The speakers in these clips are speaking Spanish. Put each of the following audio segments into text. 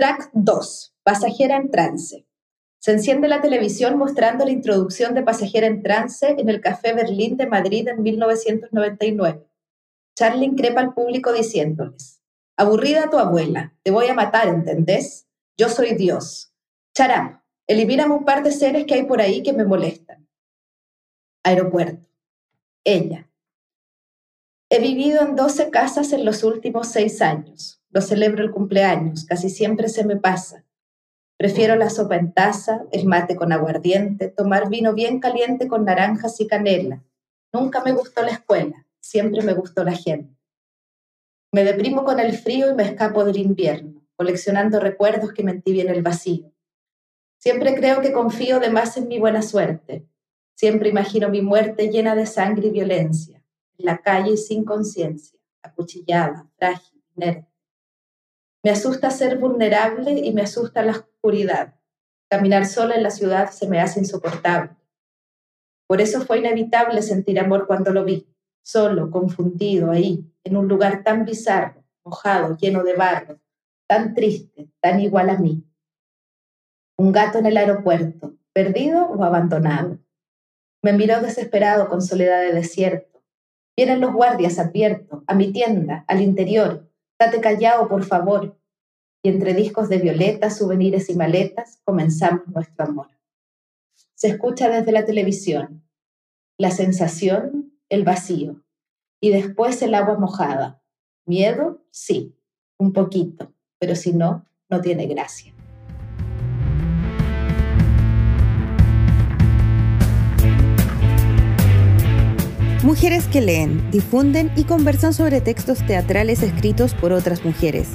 Track 2. Pasajera en trance. Se enciende la televisión mostrando la introducción de Pasajera en trance en el Café Berlín de Madrid en 1999. Charlie increpa al público diciéndoles, aburrida tu abuela, te voy a matar, ¿entendés? Yo soy Dios. Charam, elimíname un par de seres que hay por ahí que me molestan. Aeropuerto. Ella. He vivido en 12 casas en los últimos seis años. Lo celebro el cumpleaños, casi siempre se me pasa. Prefiero la sopa en taza, el mate con aguardiente, tomar vino bien caliente con naranjas y canela. Nunca me gustó la escuela, siempre me gustó la gente. Me deprimo con el frío y me escapo del invierno, coleccionando recuerdos que mentí en el vacío. Siempre creo que confío de más en mi buena suerte. Siempre imagino mi muerte llena de sangre y violencia, en la calle y sin conciencia, acuchillada, frágil, inerte. Me asusta ser vulnerable y me asusta la oscuridad. Caminar sola en la ciudad se me hace insoportable. Por eso fue inevitable sentir amor cuando lo vi, solo, confundido, ahí, en un lugar tan bizarro, mojado, lleno de barro, tan triste, tan igual a mí. Un gato en el aeropuerto, perdido o abandonado. Me miró desesperado con soledad de desierto. Vienen los guardias, advierto, a mi tienda, al interior, Date callado, por favor. Y entre discos de violetas, souvenirs y maletas, comenzamos nuestro amor. Se escucha desde la televisión. La sensación, el vacío. Y después el agua mojada. Miedo, sí, un poquito, pero si no, no tiene gracia. Mujeres que leen, difunden y conversan sobre textos teatrales escritos por otras mujeres.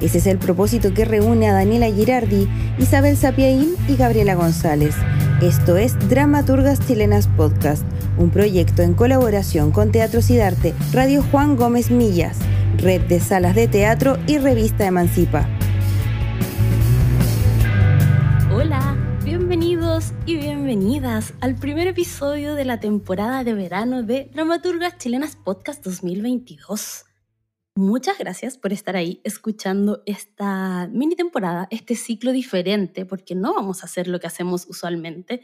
Ese es el propósito que reúne a Daniela Girardi, Isabel Sapiaín y Gabriela González. Esto es Dramaturgas Chilenas Podcast, un proyecto en colaboración con Teatro Cidarte, Radio Juan Gómez Millas, Red de Salas de Teatro y Revista Emancipa. Bienvenidas al primer episodio de la temporada de verano de Dramaturgas Chilenas Podcast 2022. Muchas gracias por estar ahí escuchando esta mini temporada, este ciclo diferente, porque no vamos a hacer lo que hacemos usualmente.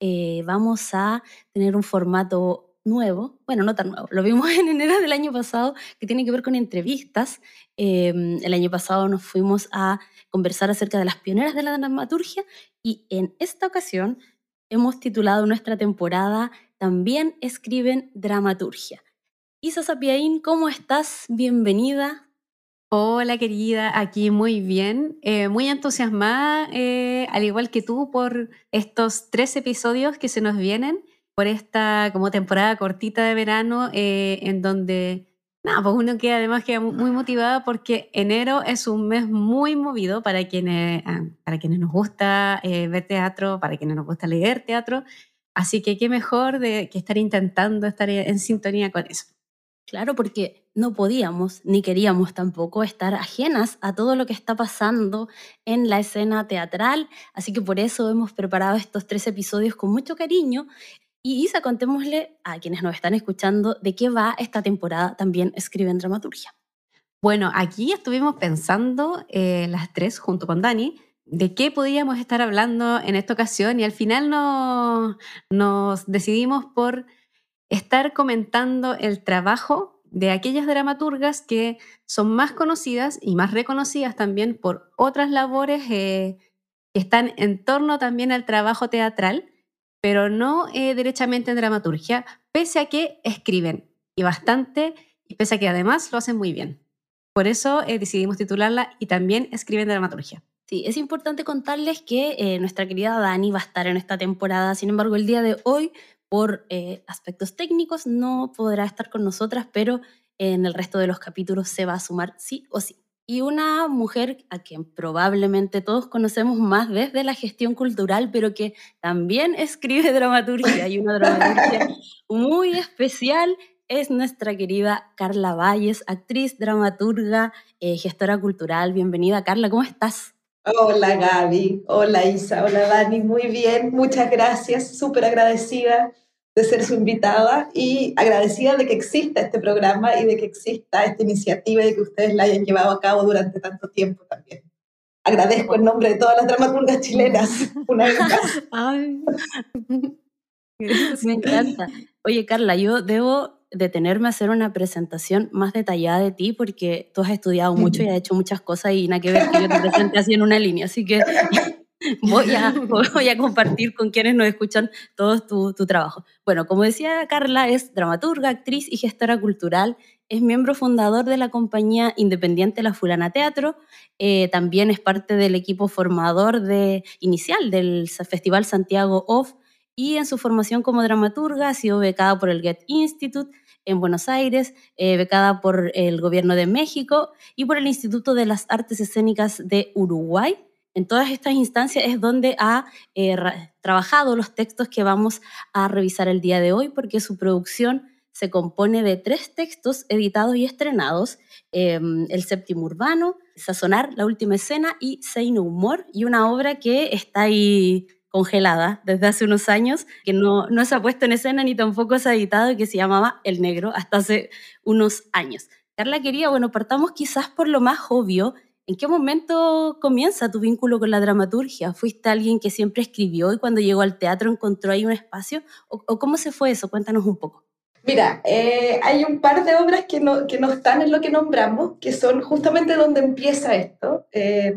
Eh, vamos a tener un formato nuevo, bueno, no tan nuevo, lo vimos en enero del año pasado, que tiene que ver con entrevistas. Em, el año pasado nos fuimos a conversar acerca de las pioneras de la dramaturgia y en esta ocasión hemos titulado nuestra temporada También escriben dramaturgia. Isa Sapiaín, ¿cómo estás? Bienvenida. Hola querida, aquí muy bien, eh, muy entusiasmada, eh, al igual que tú, por estos tres episodios que se nos vienen, por esta como temporada cortita de verano, eh, en donde no, pues uno queda además queda muy motivada porque enero es un mes muy movido para quienes, ah, para quienes nos gusta eh, ver teatro, para quienes nos gusta leer teatro. Así que qué mejor de que estar intentando estar en sintonía con eso. Claro, porque no podíamos ni queríamos tampoco estar ajenas a todo lo que está pasando en la escena teatral, así que por eso hemos preparado estos tres episodios con mucho cariño y Isa, contémosle a quienes nos están escuchando de qué va esta temporada también Escriben Dramaturgia. Bueno, aquí estuvimos pensando eh, las tres junto con Dani de qué podíamos estar hablando en esta ocasión y al final nos decidimos por estar comentando el trabajo de aquellas dramaturgas que son más conocidas y más reconocidas también por otras labores eh, que están en torno también al trabajo teatral pero no eh, derechamente en dramaturgia, pese a que escriben y bastante, y pese a que además lo hacen muy bien. Por eso eh, decidimos titularla y también escriben dramaturgia. Sí, es importante contarles que eh, nuestra querida Dani va a estar en esta temporada, sin embargo el día de hoy, por aspectos técnicos, no podrá estar con nosotras, pero en el resto de los capítulos se va a sumar sí o sí y una mujer a quien probablemente todos conocemos más desde la gestión cultural, pero que también escribe dramaturgia y una dramaturgia muy especial es nuestra querida Carla Valles, actriz, dramaturga, eh, gestora cultural. Bienvenida, Carla, ¿cómo estás? Hola Gaby, hola Isa, hola Dani, muy bien, muchas gracias, súper agradecida de ser su invitada y agradecida de que exista este programa y de que exista esta iniciativa y de que ustedes la hayan llevado a cabo durante tanto tiempo también. agradezco en nombre de todas las dramaturgas chilenas una vez más. Me encanta. Oye, Carla, yo debo detenerme a hacer una presentación más detallada de ti porque tú has estudiado mucho y has hecho muchas cosas y nada que ver que yo te presente así en una línea. Así que voy a, voy a compartir con quienes nos escuchan todo tu, tu, trabajo. Bueno, como decía Carla, es dramaturga, actriz y gestora cultural. Es miembro fundador de la compañía independiente La Fulana Teatro. Eh, también es parte del equipo formador de, inicial del Festival Santiago Off. Y en su formación como dramaturga ha sido becada por el Get Institute en Buenos Aires, eh, becada por el Gobierno de México y por el Instituto de las Artes Escénicas de Uruguay en todas estas instancias es donde ha eh, trabajado los textos que vamos a revisar el día de hoy, porque su producción se compone de tres textos editados y estrenados, em, El séptimo urbano, Sazonar, La última escena y Seino Humor, y una obra que está ahí congelada desde hace unos años, que no, no se ha puesto en escena ni tampoco se ha editado, y que se llamaba El Negro hasta hace unos años. Carla quería, bueno, partamos quizás por lo más obvio, ¿En qué momento comienza tu vínculo con la dramaturgia? ¿Fuiste alguien que siempre escribió y cuando llegó al teatro encontró ahí un espacio? ¿O, cómo se fue eso? Cuéntanos un poco. Mira, eh, hay un par de obras que no, que no están en lo que nombramos, que son justamente donde empieza esto. Eh,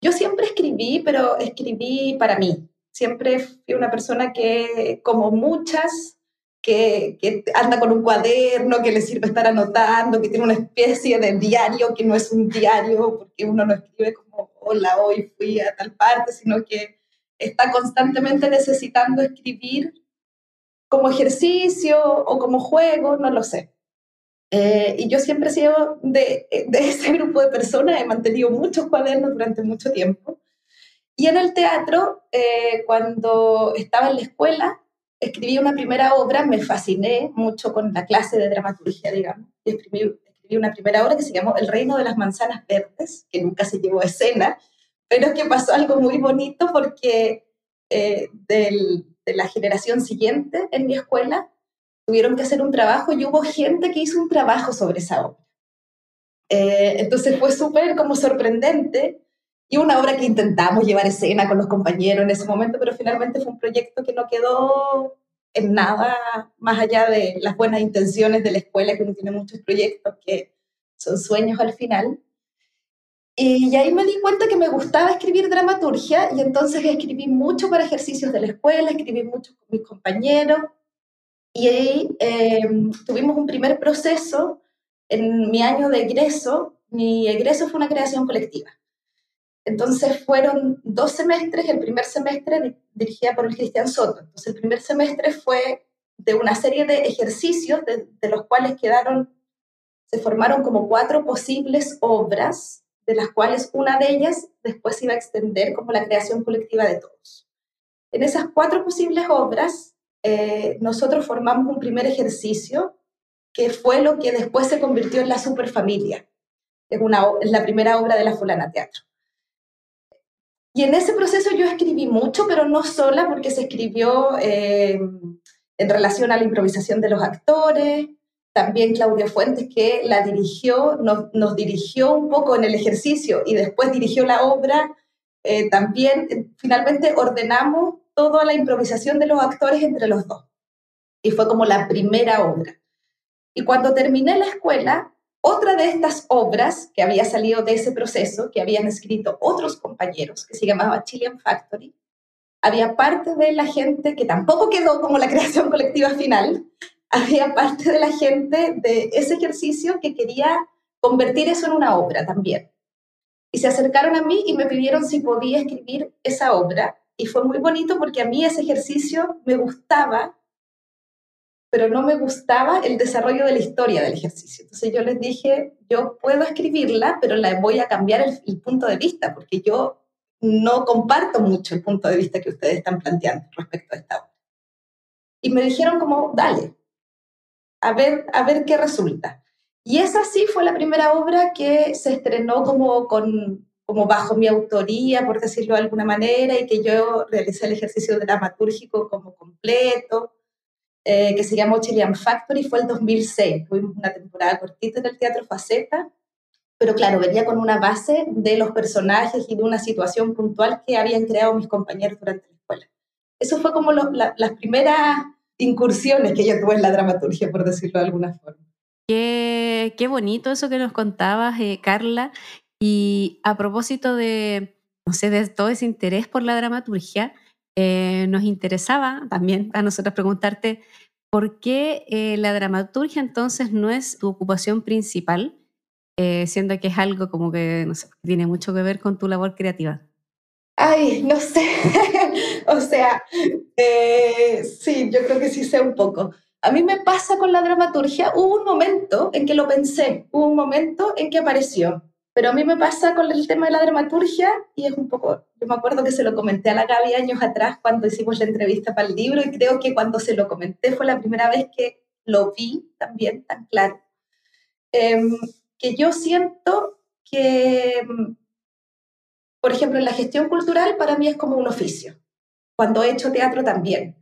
yo siempre escribí, pero escribí para mí. Siempre fui una persona que, como muchas, que, anda con un cuaderno, que le sirve estar anotando, que tiene una especie de diario que no es un diario, porque uno no escribe como, hola, hoy fui a tal parte, sino que está constantemente necesitando escribir como ejercicio o como juego, no lo sé. Eh, y yo siempre he sido de, de, ese grupo de personas, he mantenido muchos cuadernos durante mucho tiempo. Y en el teatro, eh, cuando estaba en la escuela, escribí una primera obra, me fasciné mucho con la clase de dramaturgia, digamos, y escribí, una primera obra que se llamó El reino de las manzanas verdes, que nunca se llevó escena, pero que pasó algo muy bonito porque eh, de la generación siguiente en mi escuela tuvieron que hacer un trabajo y hubo gente que hizo un trabajo sobre esa obra. Eh, entonces fue súper como sorprendente y una obra que intentamos llevar escena con los compañeros en ese momento, pero finalmente fue un proyecto que no quedó en nada más allá de las buenas intenciones de la escuela, que uno tiene muchos proyectos que son sueños al final. Y, ahí me di cuenta que me gustaba escribir dramaturgia y entonces escribí mucho para ejercicios de la escuela, escribí mucho con mis compañeros y ahí em, tuvimos un primer proceso en mi año de egreso. Mi egreso fue una creación colectiva. Entonces fueron dos semestres, el primer semestre dirigida por el Cristian Soto. Entonces el primer semestre fue de una serie de ejercicios de, los cuales quedaron, se formaron como cuatro posibles obras, de las cuales una de ellas después iba a extender como la creación colectiva de todos. En esas cuatro posibles obras, eh, nosotros formamos un primer ejercicio que fue lo que después se convirtió en la superfamilia. Es, una, es la primera obra de la Fulana Teatro. Y en ese proceso yo escribí mucho, pero no sola, porque se escribió eh, en relación a la improvisación de los actores, también Claudio Fuentes, que la dirigió, nos, nos dirigió un poco en el ejercicio y después dirigió la obra. Eh, también eh, finalmente ordenamos toda la improvisación de los actores entre los dos. Y fue como la primera obra. Y cuando terminé la escuela, otra de estas obras que había salido de ese proceso, que habían escrito otros compañeros, que se llamaba Chilean Factory, había parte de la gente que tampoco quedó como la creación colectiva final, había parte de la gente de ese ejercicio que quería convertir eso en una obra también. Y se acercaron a mí y me pidieron si podía escribir esa obra. Y fue muy bonito porque a mí ese ejercicio me gustaba pero no me gustaba el desarrollo de la historia del ejercicio. Entonces yo les dije, yo puedo escribirla, pero la voy a cambiar el, punto de vista, porque yo no comparto mucho el punto de vista que ustedes están planteando respecto a esta obra. Y me dijeron como, dale, a ver, a ver qué resulta. Y esa sí fue la primera obra que se estrenó como, con, como bajo mi autoría, por decirlo de alguna manera, y que yo realicé el ejercicio dramatúrgico como completo. Eh, que se llamó Chilean Factory, fue el 2006. Tuvimos una temporada cortita en el Teatro Faceta pero claro, venía con una base de los personajes y de una situación puntual que habían creado mis compañeros durante la escuela. Eso fue como las primeras incursiones que yo tuve en la dramaturgia, por decirlo de alguna forma. Qué, qué bonito eso que nos contabas, eh, Carla. Y a propósito de, no sé, de todo ese interés por la dramaturgia, eh, nos interesaba también a nosotros preguntarte por qué eh, la dramaturgia entonces no es tu ocupación principal, siendo que es algo como que no tiene mucho que ver con tu labor creativa. Ay, no sé. o sea, sí, yo creo que sí sé un poco. A mí me pasa con la dramaturgia, hubo un momento en que lo pensé, hubo un momento en que apareció, pero a mí me pasa con el tema de la dramaturgia y es un poco, yo me acuerdo que se lo comenté a la Gaby años atrás cuando hicimos la entrevista para el libro y creo que cuando se lo comenté fue la primera vez que lo vi también tan claro. Em, que yo siento que, por ejemplo, la gestión cultural para mí es como un oficio. Cuando he hecho teatro también.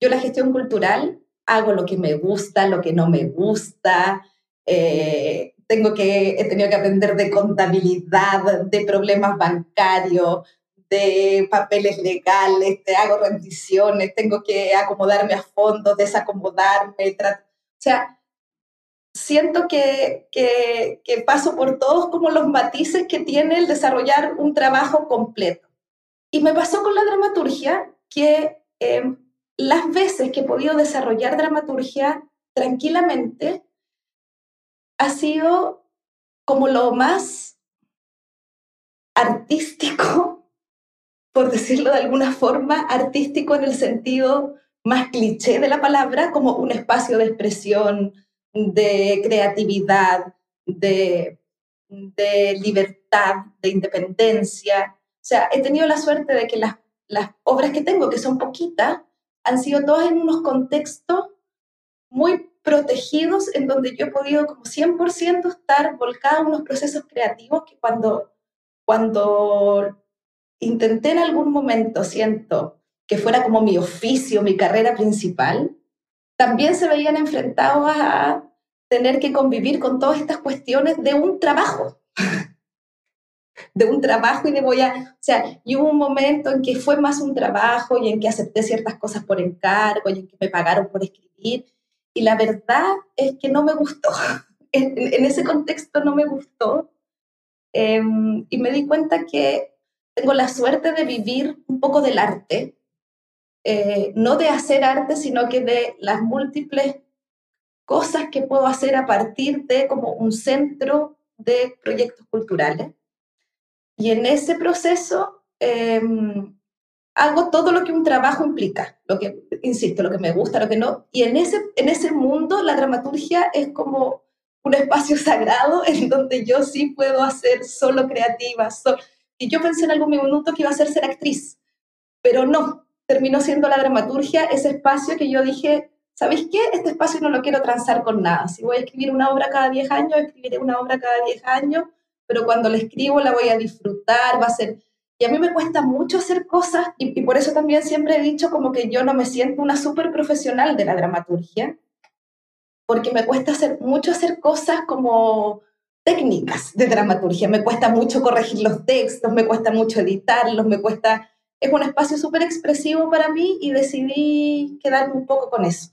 Yo la gestión cultural hago lo que me gusta, lo que no me gusta. Eh, tengo que, he tenido que aprender de contabilidad, de problemas bancarios, de papeles legales, te hago rendiciones, tengo que acomodarme a fondo, desacomodarme. O sea, siento que, que, que, paso por todos como los matices que tiene el desarrollar un trabajo completo. Y me pasó con la dramaturgia que eh, las veces que he podido desarrollar dramaturgia tranquilamente ha sido como lo más artístico, por decirlo de alguna forma, artístico en el sentido más cliché de la palabra, como un espacio de expresión, de creatividad, de, libertad, de independencia. O sea, he tenido la suerte de que las, las obras que tengo, que son poquitas, han sido todas en unos contextos muy protegidos en donde yo he podido como 100% estar volcada en unos procesos creativos que cuando, cuando intenté en algún momento, siento que fuera como mi oficio, mi carrera principal, también se veían enfrentados a tener que convivir con todas estas cuestiones de un trabajo. De un trabajo y de voy a, o sea, y hubo un momento en que fue más un trabajo y en que acepté ciertas cosas por encargo y en que me pagaron por escribir y la verdad es que no me gustó, en, ese contexto no me gustó. Em, y me di cuenta que tengo la suerte de vivir un poco del arte, eh, no de hacer arte, sino que de las múltiples cosas que puedo hacer a partir de como un centro de proyectos culturales. Y en ese proceso em, hago todo lo que un trabajo implica, lo que, insisto, lo que me gusta, lo que no. Y en ese, en ese mundo la dramaturgia es como un espacio sagrado en donde yo sí puedo hacer solo creativa. y yo pensé en algún minuto que iba a ser ser actriz, pero no, terminó siendo la dramaturgia ese espacio que yo dije, ¿sabéis qué? Este espacio no lo quiero transar con nada. Si voy a escribir una obra cada 10 años, escribiré una obra cada 10 años pero cuando la escribo la voy a disfrutar, va a ser... Y a mí me cuesta mucho hacer cosas y, por eso también siempre he dicho como que yo no me siento una súper profesional de la dramaturgia, porque me cuesta hacer, mucho hacer cosas como técnicas de dramaturgia. Me cuesta mucho corregir los textos, me cuesta mucho editarlos, me cuesta... Es un espacio súper expresivo para mí y decidí quedarme un poco con eso.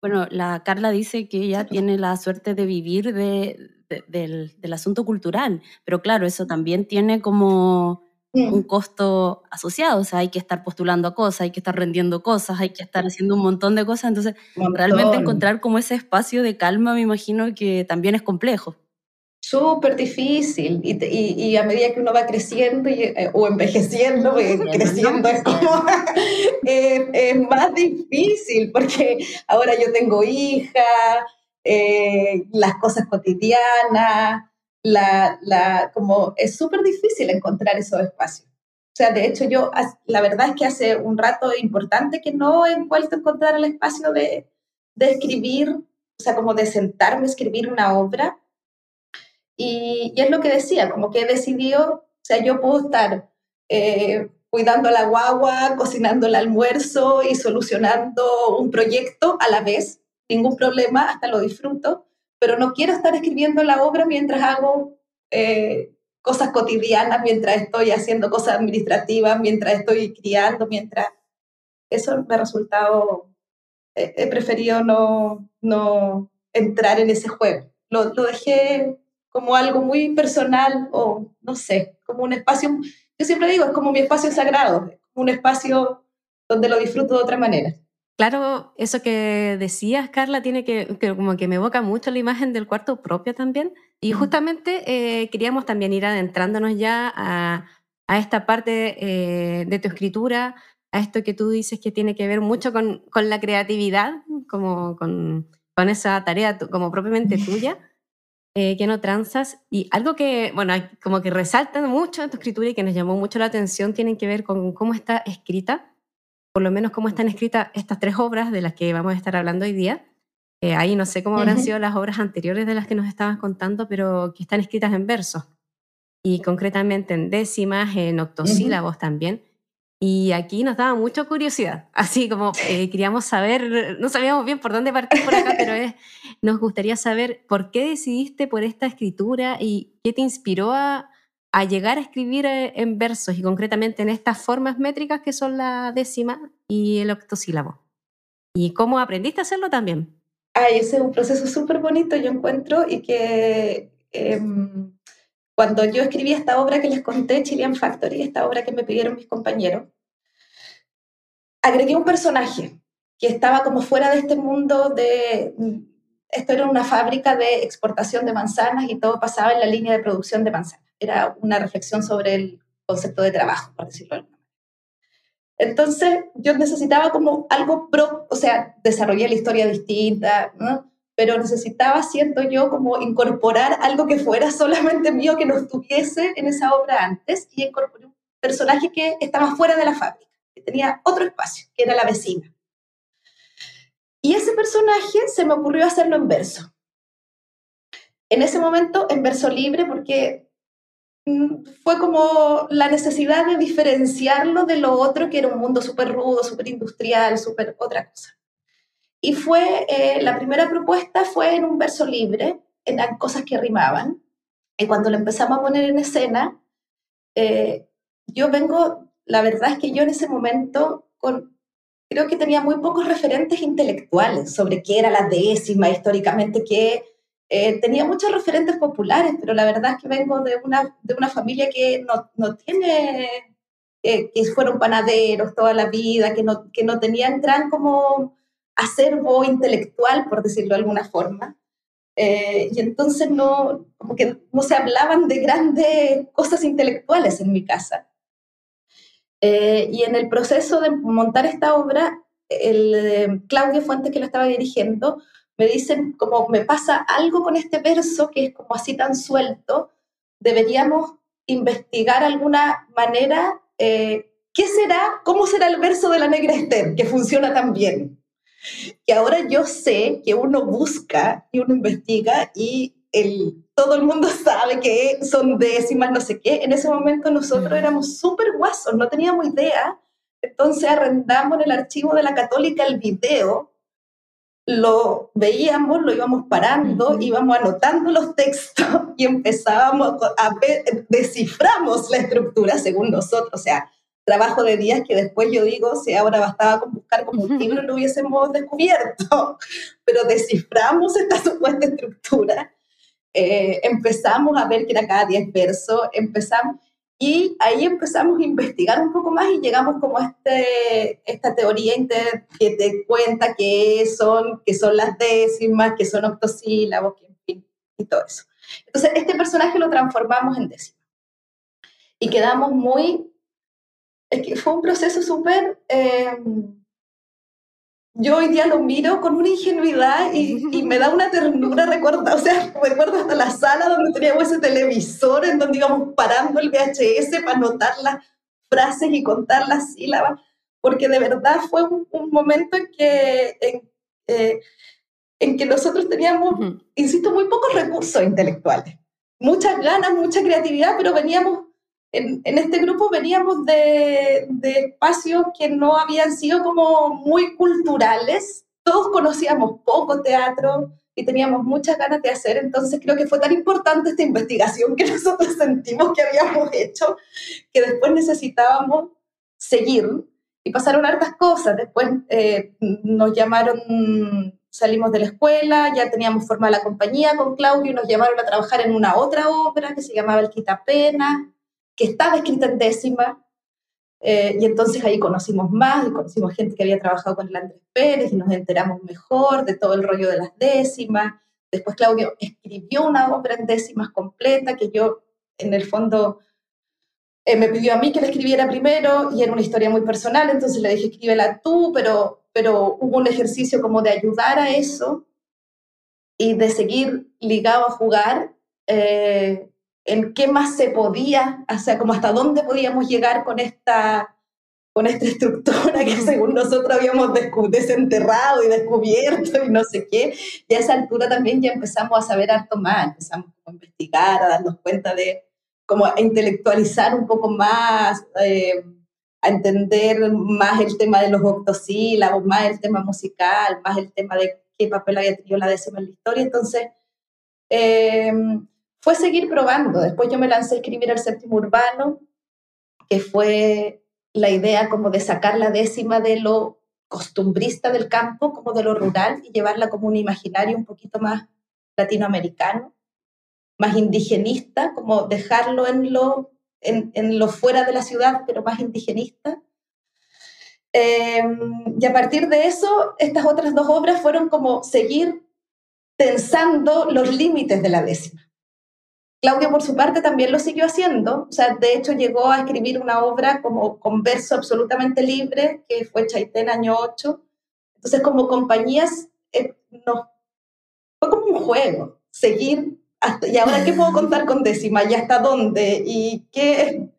Bueno, la Carla dice que ella tiene la suerte de vivir de, del, del, asunto cultural, pero claro, eso también tiene como. Un costo asociado, o sea, hay que estar postulando a cosas, hay que estar rendiendo cosas, hay que estar haciendo un montón de cosas, entonces realmente encontrar como ese espacio de calma me imagino que también es complejo. Súper difícil y, y, a medida que uno va creciendo y, eh, o envejeciendo, creciendo es como es más difícil porque ahora yo tengo hija, eh, las cosas cotidianas, la, la, como es súper difícil encontrar esos espacios. O sea, de hecho yo, la verdad es que hace un rato importante que no he vuelto a encontrar el espacio de, de escribir, o sea, como de sentarme a escribir una obra. Y, y, es lo que decía, como que he decidido, o sea, yo puedo estar eh, cuidando la guagua, cocinando el almuerzo y solucionando un proyecto a la vez ningún problema, hasta lo disfruto, pero no quiero estar escribiendo la obra mientras hago eh, cosas cotidianas mientras estoy haciendo cosas administrativas, mientras estoy criando, mientras... Eso me ha resultado... he preferido no, no entrar en ese juego. Lo, lo dejé como algo muy personal o no sé, como un espacio, yo siempre digo, es como mi espacio sagrado, un espacio donde lo disfruto de otra manera. Claro, eso que decías, Carla, tiene que, como que me evoca mucho la imagen del cuarto propio también. Y justamente eh, queríamos también ir adentrándonos ya a, a esta parte eh, de tu escritura, a esto que tú dices que tiene que ver mucho con, con la creatividad, como con, con, esa tarea como propiamente tuya, eh, que no transas. Y algo que, bueno, como que resalta mucho en tu escritura y que nos llamó mucho la atención, tienen que ver con cómo está escrita por lo menos cómo están escritas estas tres obras de las que vamos a estar hablando hoy día. Eh, ahí no sé cómo habrán sido las obras anteriores de las que nos estabas contando, pero que están escritas en versos. Y concretamente en décimas, en octosílabos también. Y aquí nos daba mucha curiosidad, así como eh, queríamos saber, no sabíamos bien por dónde partir por acá, pero es, nos gustaría saber por qué decidiste por esta escritura y qué te inspiró a, a llegar a escribir eh, en versos y concretamente en estas formas métricas que son la décima y el octosílabo. ¿Y cómo aprendiste a hacerlo también? Ay, ese es un proceso súper bonito, yo encuentro, y que em, cuando yo escribí esta obra que les conté, Chilean Factory, esta obra que me pidieron mis compañeros, agregué un personaje que estaba como fuera de este mundo de... Esto era una fábrica de exportación de manzanas y todo pasaba en la línea de producción de manzanas era una reflexión sobre el concepto de trabajo, por decirlo de alguna manera. Entonces, yo necesitaba como algo pro, o sea, desarrollé la historia distinta, pero necesitaba, siento yo, como incorporar algo que fuera solamente mío, que no estuviese en esa obra antes, y incorporé un personaje que estaba fuera de la fábrica, que tenía otro espacio, que era la vecina. Y ese personaje se me ocurrió hacerlo en verso. En ese momento, en verso libre, porque Mm, fue como la necesidad de diferenciarlo de lo otro, que era un mundo súper rudo, súper industrial, súper otra cosa. Y fue, eh, la primera propuesta fue en un verso libre, eran cosas que rimaban. Y cuando lo empezamos a poner en escena, eh, yo vengo, la verdad es que yo en ese momento con, creo que tenía muy pocos referentes intelectuales sobre qué era la décima históricamente, qué eh, tenía muchos referentes populares, pero la verdad es que vengo de una, de una familia que no, no tiene, eh, que fueron panaderos toda la vida, que no, que no tenían gran como acervo intelectual, por decirlo de alguna forma. Eh, y entonces no, como que no se hablaban de grandes cosas intelectuales en mi casa. Y en el proceso de montar esta obra, el Claudio Fuentes, que la estaba dirigiendo, me dicen como me pasa algo con este verso que es como así tan suelto, deberíamos investigar alguna manera, eh, ¿qué será, cómo será el verso de la negra Esther, que funciona tan bien? Que ahora yo sé que uno busca y uno investiga y el, todo el mundo sabe que son décimas, no sé qué. En ese momento nosotros éramos súper guasos, no teníamos idea. Entonces arrendamos en el archivo de la católica el video. Lo veíamos, lo íbamos parando, íbamos anotando los textos y empezábamos a desciframos la estructura según nosotros, o sea, trabajo de días que después yo digo, si ahora bastaba con buscar como un libro lo hubiésemos descubierto, pero desciframos esta supuesta estructura, eh, empezamos a ver que era cada diez versos, empezamos, y ahí empezamos a investigar un poco más y llegamos como a este, esta teoría que te cuenta qué son, qué son las décimas, qué son octosílabos, y todo eso. Entonces, este personaje lo transformamos en décima. Y quedamos muy... Es que fue un proceso súper... Eh, yo hoy día lo miro con una ingenuidad y, me da una ternura, recuerdo, o sea, recuerdo hasta la sala donde teníamos ese televisor en donde íbamos parando el VHS para anotar las frases y contar las sílabas, porque de verdad fue un, momento en que, en, eh, en, que nosotros teníamos, insisto, muy pocos recursos intelectuales, muchas ganas, mucha creatividad, pero veníamos en, este grupo veníamos de, espacios que no habían sido como muy culturales. Todos conocíamos poco teatro, y teníamos muchas ganas de hacer, entonces creo que fue tan importante esta investigación que nosotros sentimos que habíamos hecho, que después necesitábamos seguir y pasaron hartas cosas. Después eh, nos llamaron, salimos de la escuela, ya teníamos formada la compañía con Claudio y nos llamaron a trabajar en una otra obra que se llamaba El Quitapena, que estaba escrita en décima. Eh, y entonces ahí conocimos más y conocimos gente que había trabajado con el Andrés Pérez y nos enteramos mejor de todo el rollo de las décimas. Después Claudio escribió una obra en décimas completa que yo en el fondo eh, me pidió a mí que la escribiera primero y era una historia muy personal, entonces le dije escríbela tú, pero, pero hubo un ejercicio como de ayudar a eso y de seguir ligado a jugar. Eh, en qué más se podía, o sea, como hasta dónde podíamos llegar con esta, con esta estructura que según nosotros habíamos desenterrado y descubierto y no sé qué. Y a esa altura también ya empezamos a saber harto más, empezamos a investigar, a darnos cuenta de, como a intelectualizar un poco más, eh, a entender más el tema de los octosílabos, más el tema musical, más el tema de qué papel había tenido la décima en la historia. Entonces, eh, fue seguir probando. Después yo me lancé a escribir el séptimo urbano, que fue la idea como de sacar la décima de lo costumbrista del campo, como de lo rural, y llevarla como un imaginario un poquito más latinoamericano, más indigenista, como dejarlo en lo, en, lo fuera de la ciudad, pero más indigenista. Em, y a partir de eso, estas otras dos obras fueron como seguir pensando los límites de la décima. Claudio, por su parte, también lo siguió haciendo. O sea, de hecho, llegó a escribir una obra como con verso absolutamente libre, que fue Chaitén año 8. Entonces, como compañías, eh, no, fue como un juego, seguir y ahora qué puedo contar con décima y hasta dónde y qué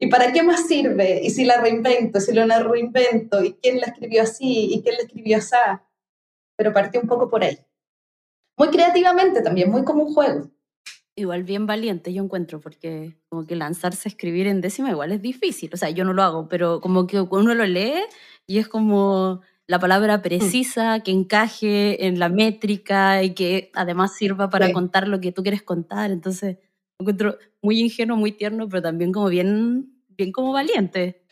y para qué más sirve y si la reinvento, si la reinvento y quién la escribió así y quién la escribió así. Pero partí un poco por ahí. Muy creativamente también, muy como un juego. Igual bien valiente yo encuentro, porque como que lanzarse a escribir en décima igual es difícil. O sea, yo no lo hago, pero como que uno lo lee y es como la palabra mm. precisa, que encaje en la métrica y que además sirva para contar lo que tú quieres contar. Entonces, lo encuentro muy ingenuo, muy tierno, pero también como bien, bien como valiente.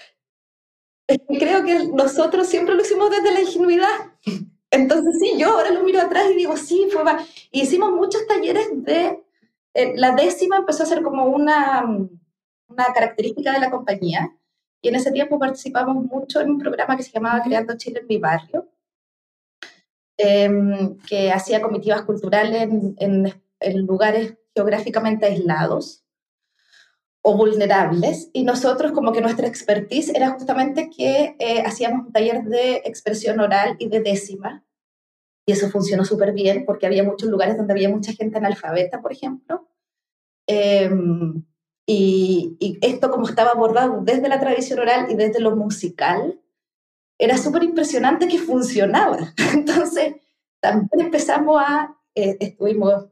Creo que nosotros siempre lo hicimos desde la ingenuidad. Entonces, sí, yo ahora lo miro atrás y digo, sí, fue... Hicimos muchos talleres de eh, la décima empezó a ser como una, una característica de la compañía y en ese tiempo participamos mucho en un programa que se llamaba Creando Chile en mi barrio, em, que hacía comitivas culturales en, en, lugares geográficamente aislados o vulnerables y nosotros como que nuestra expertise era justamente que eh, hacíamos un taller de expresión oral y de décima y eso funcionó súper bien porque había muchos lugares donde había mucha gente analfabeta, por ejemplo. Em, y, esto como estaba abordado desde la tradición oral y desde lo musical, era súper impresionante que funcionaba. Entonces, también empezamos a, eh, estuvimos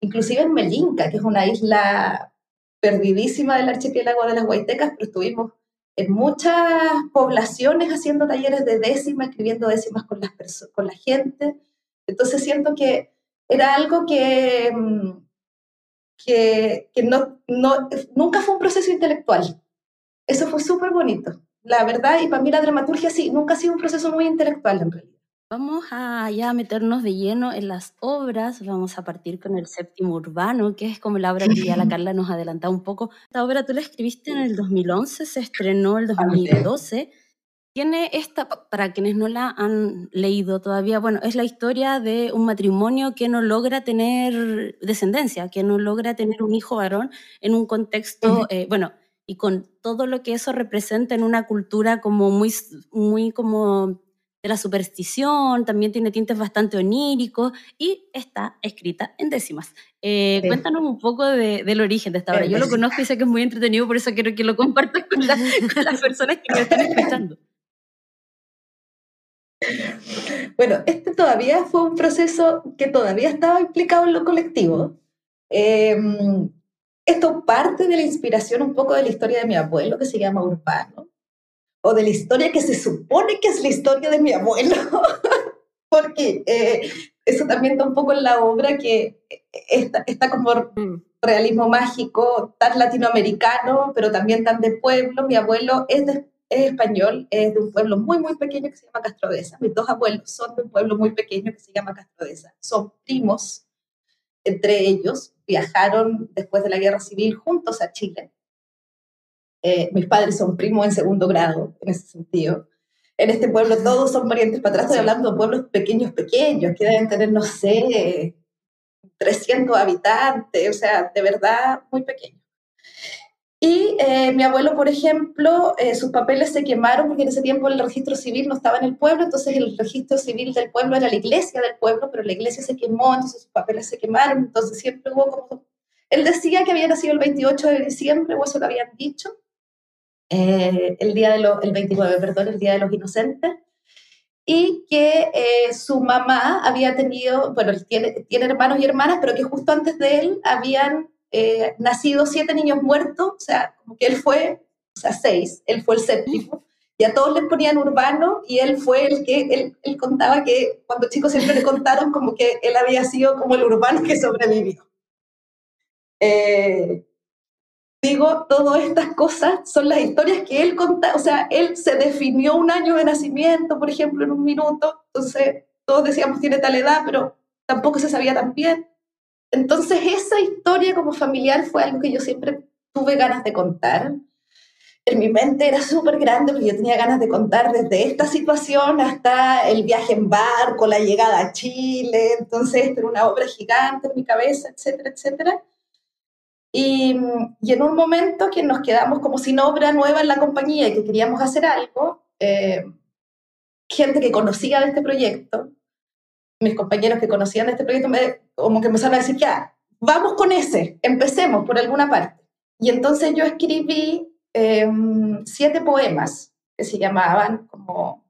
inclusive en Melinca, que es una isla perdidísima del archipiélago de las Huaytecas, pero estuvimos en muchas poblaciones haciendo talleres de décimas, escribiendo décimas con, las con la gente. Entonces siento que era algo que, mm, que, que no, no, nunca fue un proceso intelectual. Eso fue súper bonito. La verdad, y para mí la dramaturgia sí, nunca ha sido un proceso muy intelectual en realidad. Vamos a ya meternos de lleno en las obras. Vamos a partir con el séptimo urbano, que es como la obra que ya la Carla nos adelantado un poco. Esta obra tú la escribiste en el 2011, se estrenó el 2012. Tiene esta, para quienes no la han leído todavía, bueno, es la historia de un matrimonio que no logra tener descendencia, que no logra tener un hijo varón en un contexto, eh, bueno, y con todo lo que eso representa en una cultura como muy, muy como de la superstición, también tiene tintes bastante oníricos y está escrita en décimas. Eh, cuéntanos un poco del origen de esta obra. Yo lo conozco y sé que es muy entretenido, por eso quiero que lo compartas con, las personas que me están escuchando. Bueno, este todavía fue un proceso que todavía estaba implicado en lo colectivo. Em, esto parte de la inspiración un poco de la historia de mi abuelo, que se llama Urbano, o de la historia que se supone que es la historia de mi abuelo, porque eh, eso también está un poco en la obra que está, está como mm. realismo mágico, tan latinoamericano, pero también tan de pueblo. Mi abuelo es, es español, es de un pueblo muy, muy pequeño que se llama Castrodesa. Mis dos abuelos son de un pueblo muy pequeño que se llama Castrodesa. Son primos entre ellos, viajaron después de la guerra civil juntos a Chile. Eh, mis padres son primos en segundo grado, en ese sentido en este pueblo todos son parientes para atrás, estoy hablando de pueblos pequeños, pequeños, que deben tener, no sé, 300 habitantes, o sea, de verdad muy pequeños. Y eh, mi abuelo, por ejemplo, eh, sus papeles se quemaron porque en ese tiempo el registro civil no estaba en el pueblo, entonces el registro civil del pueblo era la iglesia del pueblo, pero la iglesia se quemó, entonces sus papeles se quemaron, entonces siempre hubo como... Él decía que había nacido el 28 de diciembre, o eso lo habían dicho, eh, el, día de los, el 29, perdón, el Día de los Inocentes, y que eh, su mamá había tenido, bueno, tiene, tiene hermanos y hermanas, pero que justo antes de él habían eh, nacido siete niños muertos, o sea, como que él fue, o sea, seis, él fue el séptimo, y a todos les ponían urbano, y él fue el que, él, él contaba que cuando chicos siempre le contaron como que él había sido como el urbano que sobrevivió. Eh, digo, todas estas cosas son las historias que él conta, o sea, él se definió un año de nacimiento, por ejemplo, en un minuto, entonces todos decíamos tiene tal edad, pero tampoco se sabía tan bien. Entonces esa historia como familiar fue algo que yo siempre tuve ganas de contar. En mi mente era súper grande porque yo tenía ganas de contar desde esta situación hasta el viaje en barco, la llegada a Chile, entonces era una obra gigante en mi cabeza, etcétera, etcétera. Y, en un momento que nos quedamos como sin obra nueva en la compañía y que queríamos hacer algo, eh, gente que conocía de este proyecto, mis compañeros que conocían de este proyecto, me, como que empezaron a decir, ya, vamos con ese, empecemos por alguna parte. Y entonces yo escribí em, siete poemas que se llamaban como,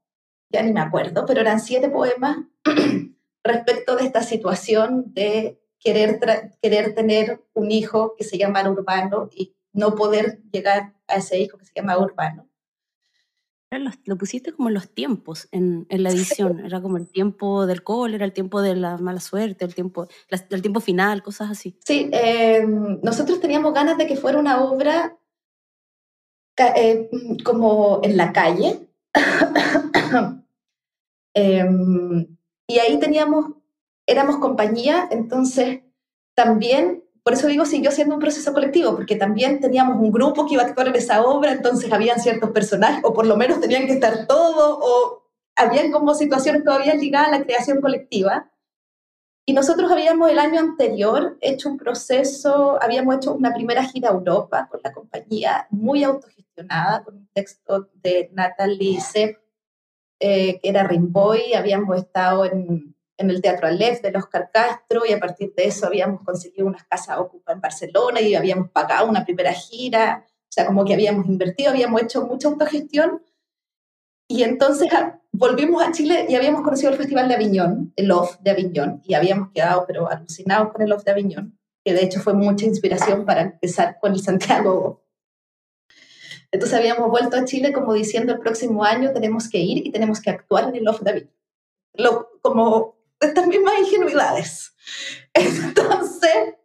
ya ni me acuerdo, pero eran siete poemas respecto de esta situación de querer, querer tener un hijo que se llama urbano y no poder llegar a ese hijo que se llama urbano. Lo, pusiste como los tiempos en, en la edición, era como el tiempo del cólera, el tiempo de la mala suerte, el tiempo, el tiempo final, cosas así. Sí, em, nosotros teníamos ganas de que fuera una obra eh, como en la calle. Em, y ahí teníamos éramos compañía, entonces también, por eso digo, siguió siendo un proceso colectivo, porque también teníamos un grupo que iba a actuar en esa obra, entonces habían ciertos personajes, o por lo menos tenían que estar todos, o habían como situaciones todavía ligadas a la creación colectiva. Y nosotros habíamos el año anterior hecho un proceso, habíamos hecho una primera gira a Europa con la compañía muy autogestionada, con un texto de Natalie Sepp, eh, que era Rimboy, habíamos estado en en el Teatro Aleph de Oscar Castro y a partir de eso habíamos conseguido unas casas ocupadas en Barcelona y habíamos pagado una primera gira, o sea, como que habíamos invertido, habíamos hecho mucha autogestión y entonces ah, volvimos a Chile y habíamos conocido el Festival de Aviñón, el OFF de Aviñón, y habíamos quedado pero alucinados con el OFF de Aviñón, que de hecho fue mucha inspiración para empezar con el Santiago. Entonces habíamos vuelto a Chile como diciendo el próximo año tenemos que ir y tenemos que actuar en el OFF de Aviñón. Lo, como estas mismas ingenuidades. Entonces,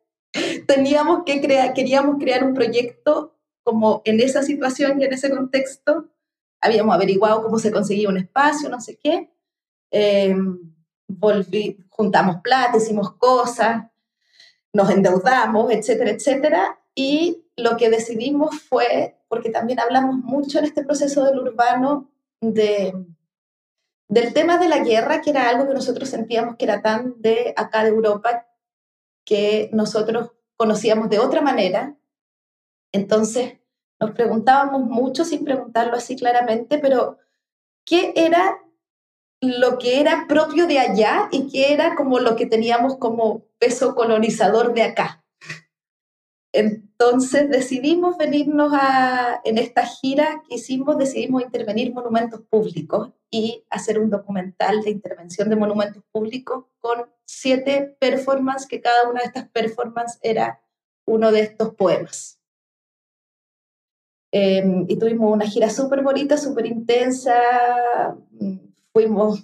teníamos que crear, queríamos crear un proyecto como en esa situación y en ese contexto. Habíamos averiguado cómo se conseguía un espacio, no sé qué. Eh, volví, juntamos plata, hicimos cosas, nos endeudamos, etcétera, etcétera. Y lo que decidimos fue, porque también hablamos mucho en este proceso del urbano de del tema de la guerra, que era algo que nosotros sentíamos que era tan de acá de Europa, que nosotros conocíamos de otra manera. Entonces nos preguntábamos mucho sin preguntarlo así claramente, pero ¿qué era lo que era propio de allá y qué era como lo que teníamos como peso colonizador de acá? Entonces decidimos venirnos a, en esta gira que hicimos, decidimos intervenir monumentos públicos y hacer un documental de intervención de monumentos públicos con siete performances, que cada una de estas performances era uno de estos poemas. Em, y tuvimos una gira súper bonita, súper intensa, fuimos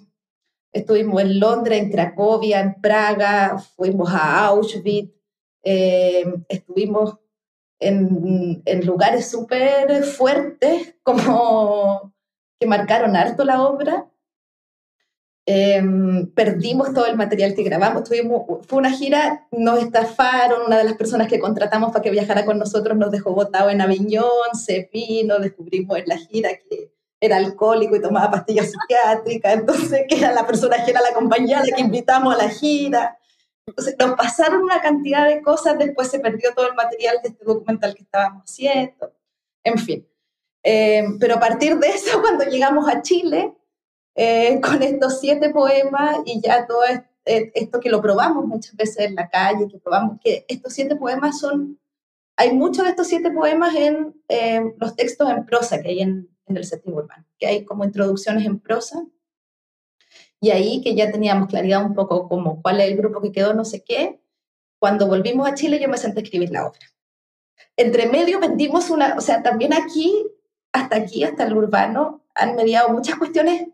Estuvimos en Londres, en Cracovia, en Praga, fuimos a Auschwitz, eh, estuvimos en, en lugares súper fuertes como que marcaron harto la obra. Em, perdimos todo el material que grabamos, tuvimos, fue una gira, nos estafaron, una de las personas que contratamos para que viajara con nosotros nos dejó botado en Aviñón, se vino, descubrimos en la gira que era alcohólico y tomaba pastillas psiquiátricas, entonces que era la persona que era la compañía la que invitamos a la gira. Entonces nos pasaron una cantidad de cosas, después se perdió todo el material de este documental que estábamos haciendo, en fin. Em, pero a partir de eso, cuando llegamos a Chile, eh, con estos siete poemas y ya todo eh, esto que lo probamos muchas veces en la calle, que probamos que estos siete poemas son, hay muchos de estos siete poemas en eh, los textos en prosa que hay en, en el séptimo urbano, que hay como introducciones en prosa. Y ahí que ya teníamos claridad un poco como cuál es el grupo que quedó, no sé qué, cuando volvimos a Chile yo me senté a escribir la obra. Entre medio vendimos una, o sea, también aquí, hasta aquí, hasta el urbano, han mediado muchas cuestiones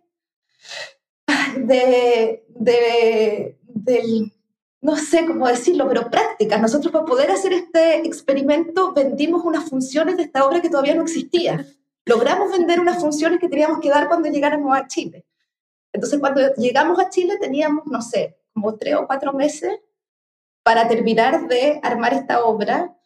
de, de, no sé cómo decirlo, pero prácticas. Nosotros para poder hacer este experimento vendimos unas funciones de esta obra que todavía no existían. Logramos vender unas funciones que teníamos que dar cuando llegáramos a Chile. Entonces, cuando llegamos a Chile teníamos, no sé, como tres o cuatro meses para terminar de armar esta obra.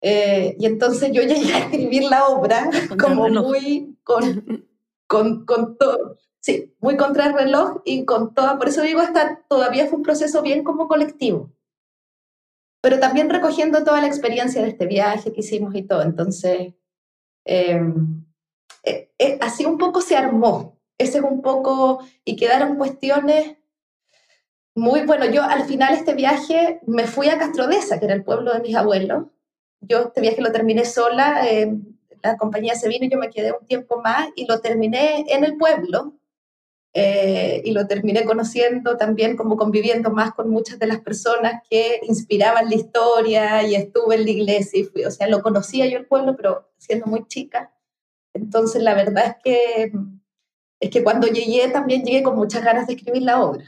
Eh, y entonces yo llegué a escribir la obra como muy con, con, con todo Sí, muy contra el reloj y con toda, por eso digo, hasta todavía fue un proceso bien como colectivo, pero también recogiendo toda la experiencia de este viaje que hicimos y todo. Entonces, em, eh, eh, así un poco se armó, ese es un poco, y quedaron cuestiones muy, bueno, yo al final este viaje me fui a Castrodesa, que era el pueblo de mis abuelos. Yo este viaje lo terminé sola, em, la compañía se vino y yo me quedé un tiempo más y lo terminé en el pueblo, eh, y lo terminé conociendo también como conviviendo más con muchas de las personas que inspiraban la historia y estuve en la iglesia y fui, o sea, lo conocía yo el pueblo, pero siendo muy chica. Entonces, la verdad es que, es que cuando llegué también llegué con muchas ganas de escribir la obra.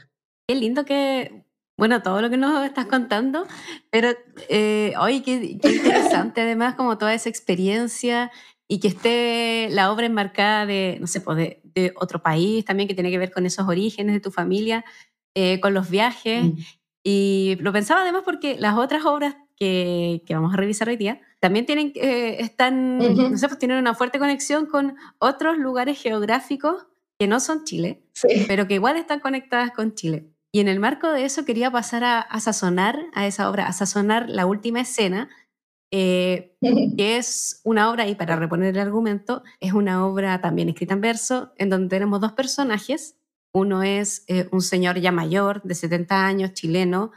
Qué lindo que, bueno, todo lo que nos estás contando, pero eh, hoy qué, qué interesante además como toda esa experiencia y que esté la obra enmarcada de, no sé, pues de, otro país también, que tiene que ver con esos orígenes de tu familia, eh, con los viajes. Mm. Y lo pensaba además porque las otras obras que, que vamos a revisar hoy día también tienen, eh, están, no sé, pues tienen una fuerte conexión con otros lugares geográficos que no son Chile, pero que igual están conectadas con Chile. Y en el marco de eso quería pasar a, a sazonar a esa obra, a sazonar la última escena, eh, que es una obra, y para reponer el argumento, es una obra también escrita en verso, en donde tenemos dos personajes. Uno es eh, un señor ya mayor, de 70 años, chileno,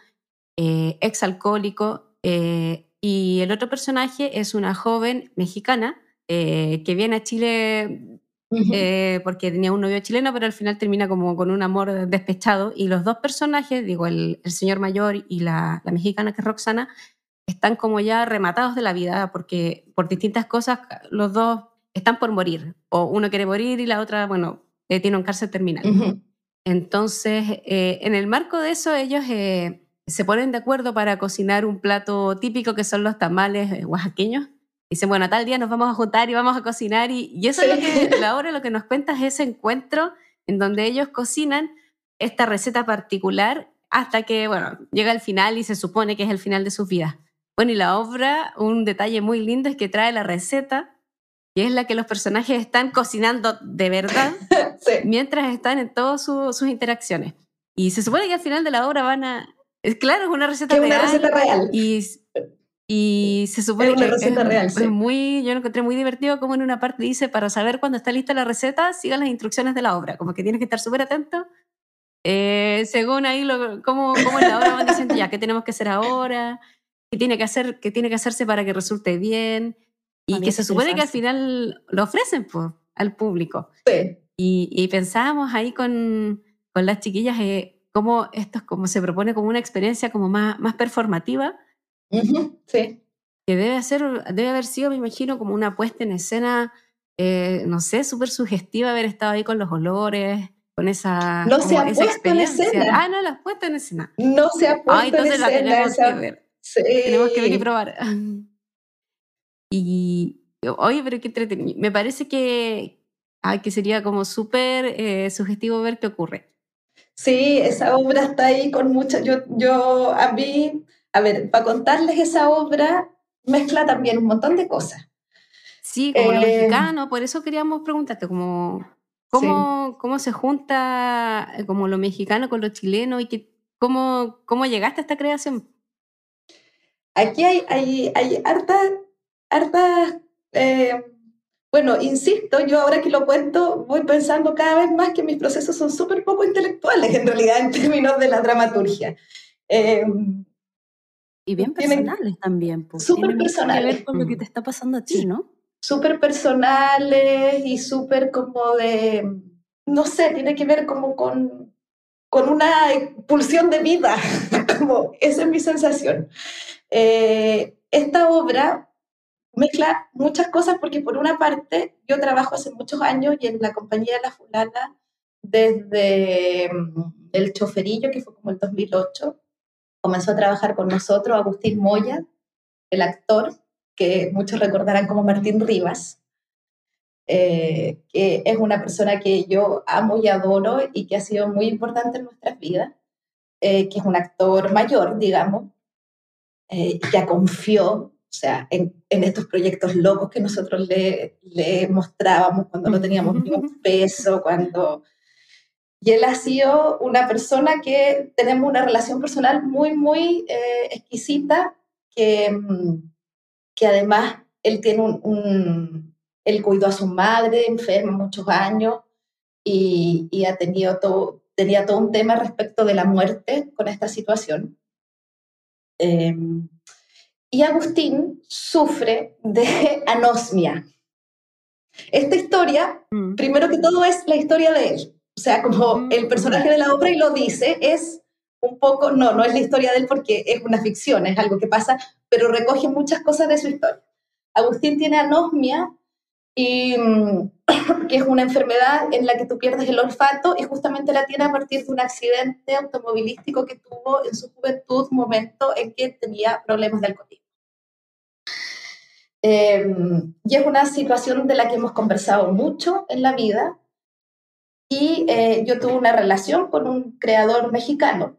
eh, exalcohólico, y el otro personaje es una joven mexicana que viene a Chile porque tenía un novio chileno, pero al final termina como con un amor despechado. Y los dos personajes, digo, el, señor mayor y la, la, mexicana que es Roxana, están como ya rematados de la vida porque por distintas cosas los dos están por morir. O uno quiere morir y la otra, bueno, eh, tiene un cárcel terminal. Entonces, eh, en el marco de eso, ellos eh, se ponen de acuerdo para cocinar un plato típico que son los tamales oaxaqueños. Dicen, bueno, tal día nos vamos a juntar y vamos a cocinar. Y, y eso es lo que ahora lo que nos cuenta es ese encuentro en donde ellos cocinan esta receta particular hasta que, bueno, llega el final y se supone que es el final de sus vidas. Bueno, y la obra, un detalle muy lindo es que trae la receta, que es la que los personajes están cocinando de verdad, mientras están en todas sus interacciones. Y se supone que al final de la obra van a... Es claro, es una receta real. Una receta real. Y, y se supone es una receta es, real, es muy, yo lo encontré muy divertido como en una parte dice, para saber cuándo está lista la receta, sigan las instrucciones de la obra, como que tienes que estar súper atento. Eh, según ahí, lo, cómo, cómo en la obra van diciendo, ya, ¿qué tenemos que hacer ahora? que tiene que, hacer, que tiene que hacerse para que resulte bien y que se supone que al final lo ofrecen pues, al público. Sí. Y, y pensábamos ahí con, con las chiquillas eh, cómo esto como se propone como una experiencia como más, más performativa. Sí. Que debe, ser, debe haber sido, me imagino, como una puesta en escena, eh, no sé, súper sugestiva haber estado ahí con los olores, con esa, no se ha puesto en escena. Ah, no la has puesto en escena. No se ha puesto en escena. tenemos que ver. Tenemos que ver y probar. Y, oye, pero qué entretenido. Me parece que, ay, que sería como súper eh, sugestivo ver qué ocurre. Sí, esa obra está ahí con mucha. Yo, yo, a mí, a ver, para contarles esa obra, mezcla también un montón de cosas. Sí, como lo eh, mexicano, por eso queríamos preguntarte, como, ¿cómo, cómo se junta eh, como lo mexicano con lo chileno y que, cómo, cómo llegaste a esta creación? Aquí hay, hay, hay hartas, harta, eh, bueno, insisto, yo ahora que lo cuento voy pensando cada vez más que mis procesos son súper poco intelectuales en realidad en términos de la dramaturgia. Y bien personales también. Pues. Súper personales. que ver con lo que te está pasando a ti, ¿no? súper personales y súper como de, no sé, tiene que ver como con, con una pulsión de vida, como esa es mi sensación. Eh, esta obra mezcla muchas cosas porque por una parte yo trabajo hace muchos años y en la compañía de la fulana desde mm, el choferillo, que fue como el 2008, comenzó a trabajar con nosotros Agustín Moya, el actor, que muchos recordarán como Martín Rivas, eh, que es una persona que yo amo y adoro y que ha sido muy importante en nuestras vidas, eh, que es un actor mayor, digamos, eh, ya confió, o sea, en, en, estos proyectos locos que nosotros le, le mostrábamos cuando no teníamos ni un peso, cuando... Y él ha sido una persona que tenemos una relación personal muy, muy exquisita, que mm, que además él tiene un, él cuidó a su madre enferma muchos años y, y, ha tenido todo, tenía todo un tema respecto de la muerte con esta situación. Em, y Agustín sufre de anosmia. Esta historia, mm. primero que todo, es la historia de él. O sea, como mm. el personaje de la obra y lo dice, es un poco, no, no es la historia de él porque es una ficción, es algo que pasa, pero recoge muchas cosas de su historia. Agustín tiene anosmia, y, que es una enfermedad en la que tú pierdes el olfato y justamente la tiene a partir de un accidente automovilístico que tuvo en su juventud, momento en que tenía problemas de alcoholismo. Em, y es una situación de la que hemos conversado mucho en la vida. Y eh, yo tuve una relación con un creador mexicano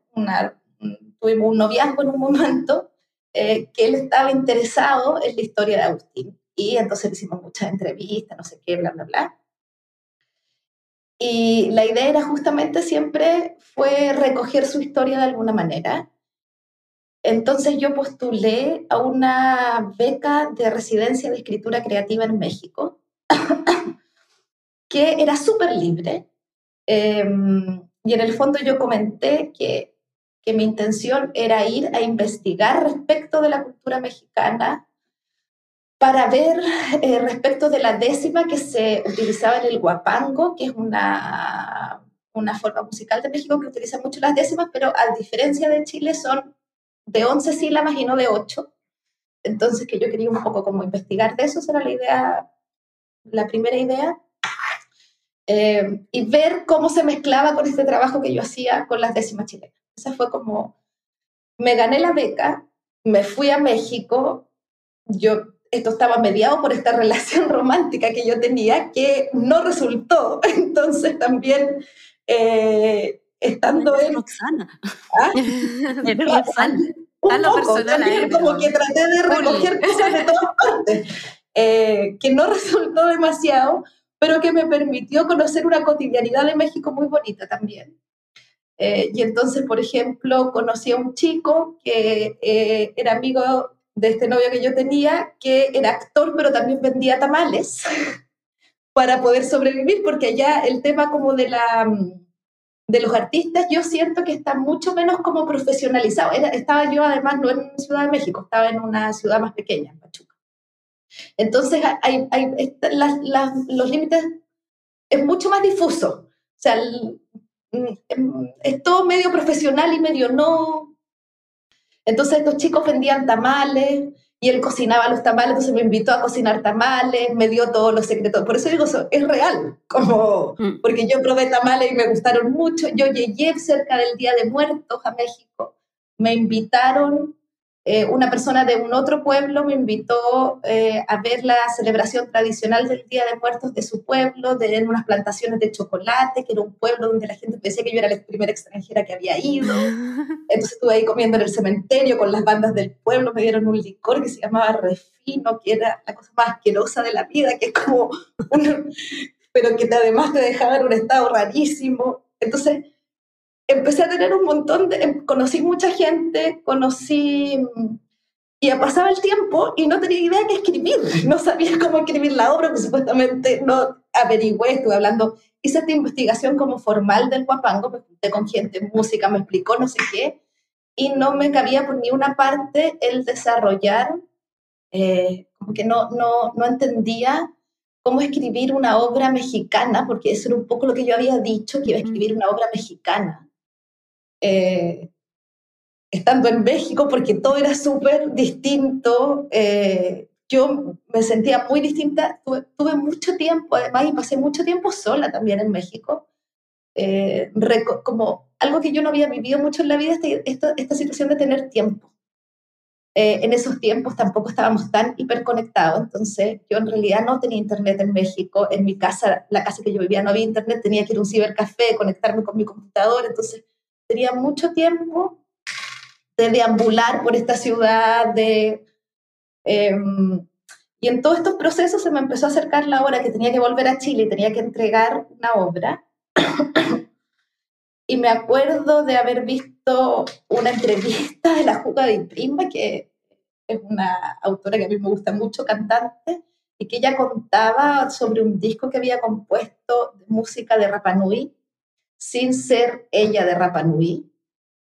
tuvimos un noviazgo en un momento eh, que él estaba interesado en la historia de Agustín. Y entonces hicimos muchas entrevistas, no sé qué, bla, bla, bla. Y la idea era justamente siempre fue recoger su historia de alguna manera. Entonces yo postulé a una beca de residencia de escritura creativa en México, que era súper libre. Em, y en el fondo yo comenté que que mi intención era ir a investigar respecto de la cultura mexicana para ver eh, respecto de la décima que se utilizaba en el guapango, que es una, una forma musical de México que utiliza mucho las décimas, pero a diferencia de Chile son de 11 sílabas y no de 8. Entonces, que yo quería un poco como investigar de eso, esa era la idea, la primera idea. Eh, y ver cómo se mezclaba con este trabajo que yo hacía con las décimas chilenas. Esa fue como, me gané la beca, me fui a México, yo, esto estaba mediado por esta relación romántica que yo tenía, que no resultó. Entonces también, eh, estando en... Roxana. ¿Ah? Roxana. Un poco, también como que traté de recoger cosas de todas partes, eh, que no resultó demasiado, pero que me permitió conocer una cotidianidad de México muy bonita también. Eh, y entonces, por ejemplo, conocí a un chico que eh, era amigo de este novio que yo tenía, que era actor, pero también vendía tamales para poder sobrevivir, porque allá el tema como de la de los artistas yo siento que está mucho menos como profesionalizado. estaba yo además no en Ciudad de México, estaba en una ciudad más pequeña, Pachuca. Entonces hay, hay, los límites es mucho más difuso. O sea, Mm, em, es todo medio profesional y medio no. Entonces estos chicos vendían tamales y él cocinaba los tamales, entonces me invitó a cocinar tamales, me dio todos los secretos. Por eso digo, es real, como, mm. porque yo probé tamales y me gustaron mucho. Yo llegué cerca del Día de Muertos a México, me invitaron eh, una persona de un otro pueblo me invitó eh, a ver la celebración tradicional del Día de Muertos de su pueblo, de en unas plantaciones de chocolate, que era un pueblo donde la gente decía que yo era la primera extranjera que había ido. Entonces estuve ahí comiendo en el cementerio con las bandas del pueblo, me dieron un licor que se llamaba refino, que era la cosa más asquerosa de la vida, que es como pero que además te dejaba en un estado rarísimo. Entonces empecé a tener un montón de, em, conocí mucha gente, conocí, y pasaba el tiempo y no tenía idea de qué escribir, no sabía cómo escribir la obra, que supuestamente no averigüé, estuve hablando, hice esta investigación como formal del guapango, me junté con gente, música, me explicó no sé qué, y no me cabía por ni una parte el desarrollar, eh, como que no, no, no entendía cómo escribir una obra mexicana, porque eso era un poco lo que yo había dicho, que iba a escribir una obra mexicana. Eh, estando en México, porque todo era súper distinto. Eh, yo me sentía muy distinta. Tuve, mucho tiempo, además, y pasé mucho tiempo sola también en México. Eh, como algo que yo no había vivido mucho en la vida, este, esta, esta situación de tener tiempo. en esos tiempos tampoco estábamos tan hiperconectados, entonces yo en realidad no tenía internet en México, en mi casa, la casa que yo vivía no había internet, tenía que ir a un cibercafé, conectarme con mi computador, entonces tenía mucho tiempo de deambular por esta ciudad, de... Em, y en todos estos procesos se me empezó a acercar la hora que tenía que volver a Chile y tenía que entregar una obra. y me acuerdo de haber visto una entrevista de la Juga de Prima, que es una autora que a mí me gusta mucho, cantante, y que ella contaba sobre un disco que había compuesto de música de Rapanui, sin ser ella de Rapa Nui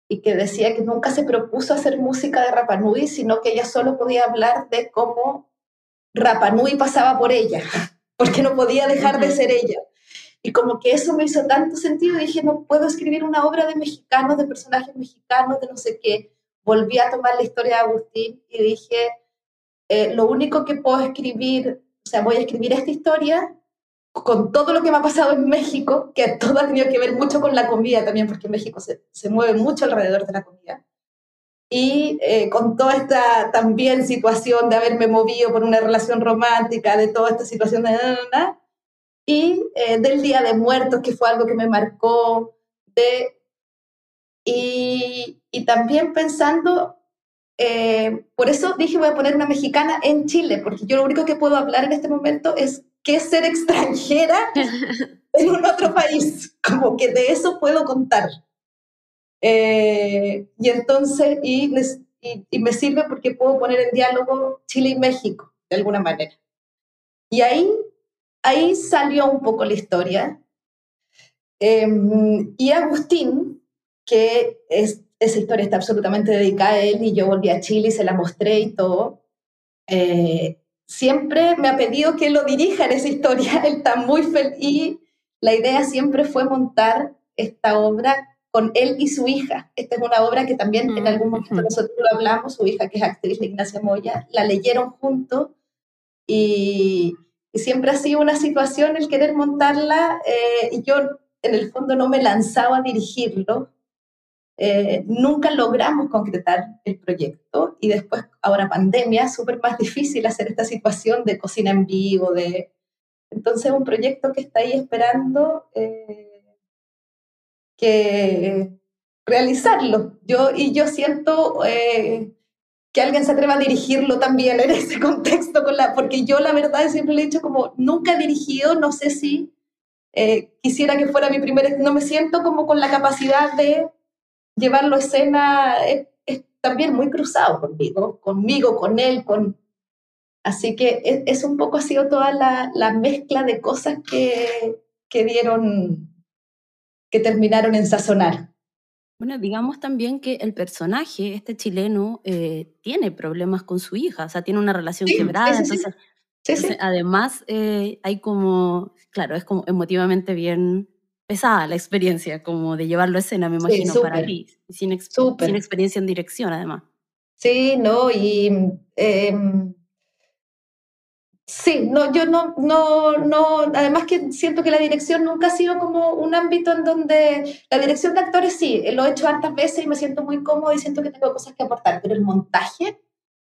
y que decía que nunca se propuso hacer música de Rapa Nui, sino que ella solo podía hablar de cómo Rapa Nui pasaba por ella, porque no podía dejar de ser ella. Y como que eso me hizo tanto sentido, dije, no puedo escribir una obra de mexicanos, de personajes mexicanos, de no sé qué. Volví a tomar la historia de Agustín y dije, eh, lo único que puedo escribir, o sea, voy a escribir esta historia con todo lo que me ha pasado en México, que todo ha tenido que ver mucho con la comida también, porque en México se, se mueve mucho alrededor de la comida, y eh, con toda esta también situación de haberme movido por una relación romántica, de toda esta situación de... y eh, del Día de Muertos, que fue algo que me marcó, de, y, y también pensando eh, por eso dije voy a poner una mexicana en Chile, porque yo lo único que puedo hablar en este momento es qué es ser extranjera en un otro país, como que de eso puedo contar. Eh, y entonces, y, y, me sirve porque puedo poner en diálogo Chile y México, de alguna manera. Y ahí, ahí salió un poco la historia. Em, y Agustín, que es, esa historia está absolutamente dedicada a él, y yo volví a Chile y se la mostré y todo. Eh, siempre me ha pedido que lo dirija en esa historia, él está muy feliz y la idea siempre fue montar esta obra con él y su hija. Esta es una obra que también en algún momento nosotros lo hablamos, su hija que es actriz, Ignacia Moya, la leyeron juntos y, siempre ha sido una situación el querer montarla eh, y yo en el fondo no me lanzaba a dirigirlo, eh, nunca logramos concretar el proyecto y después, ahora pandemia, súper más difícil hacer esta situación de cocina en vivo, de... Entonces, un proyecto que está ahí esperando eh, que realizarlo. Yo, y yo siento eh, que alguien se atreva a dirigirlo también en ese contexto, con la, porque yo la verdad siempre le he dicho como, nunca he dirigido, no sé si quisiera que fuera mi primer, no me siento como con la capacidad de llevarlo a escena es, también muy cruzado conmigo, conmigo, con él, con... Así que es, es un poco ha sido toda la, la mezcla de cosas que, que dieron, que terminaron en sazonar. Bueno, digamos también que el personaje, este chileno, eh, tiene problemas con su hija, o sea, tiene una relación quebrada, entonces, además eh, hay como, claro, es como emotivamente bien pesada la experiencia, como de llevarlo a escena, me imagino, para ti, sin, sin experiencia en dirección, además. Sí, no, y em, sí, no, yo no, no, no, además que siento que la dirección nunca ha sido como un ámbito en donde, la dirección de actores sí, lo he hecho hartas veces y me siento muy cómodo y siento que tengo cosas que aportar, pero el montaje,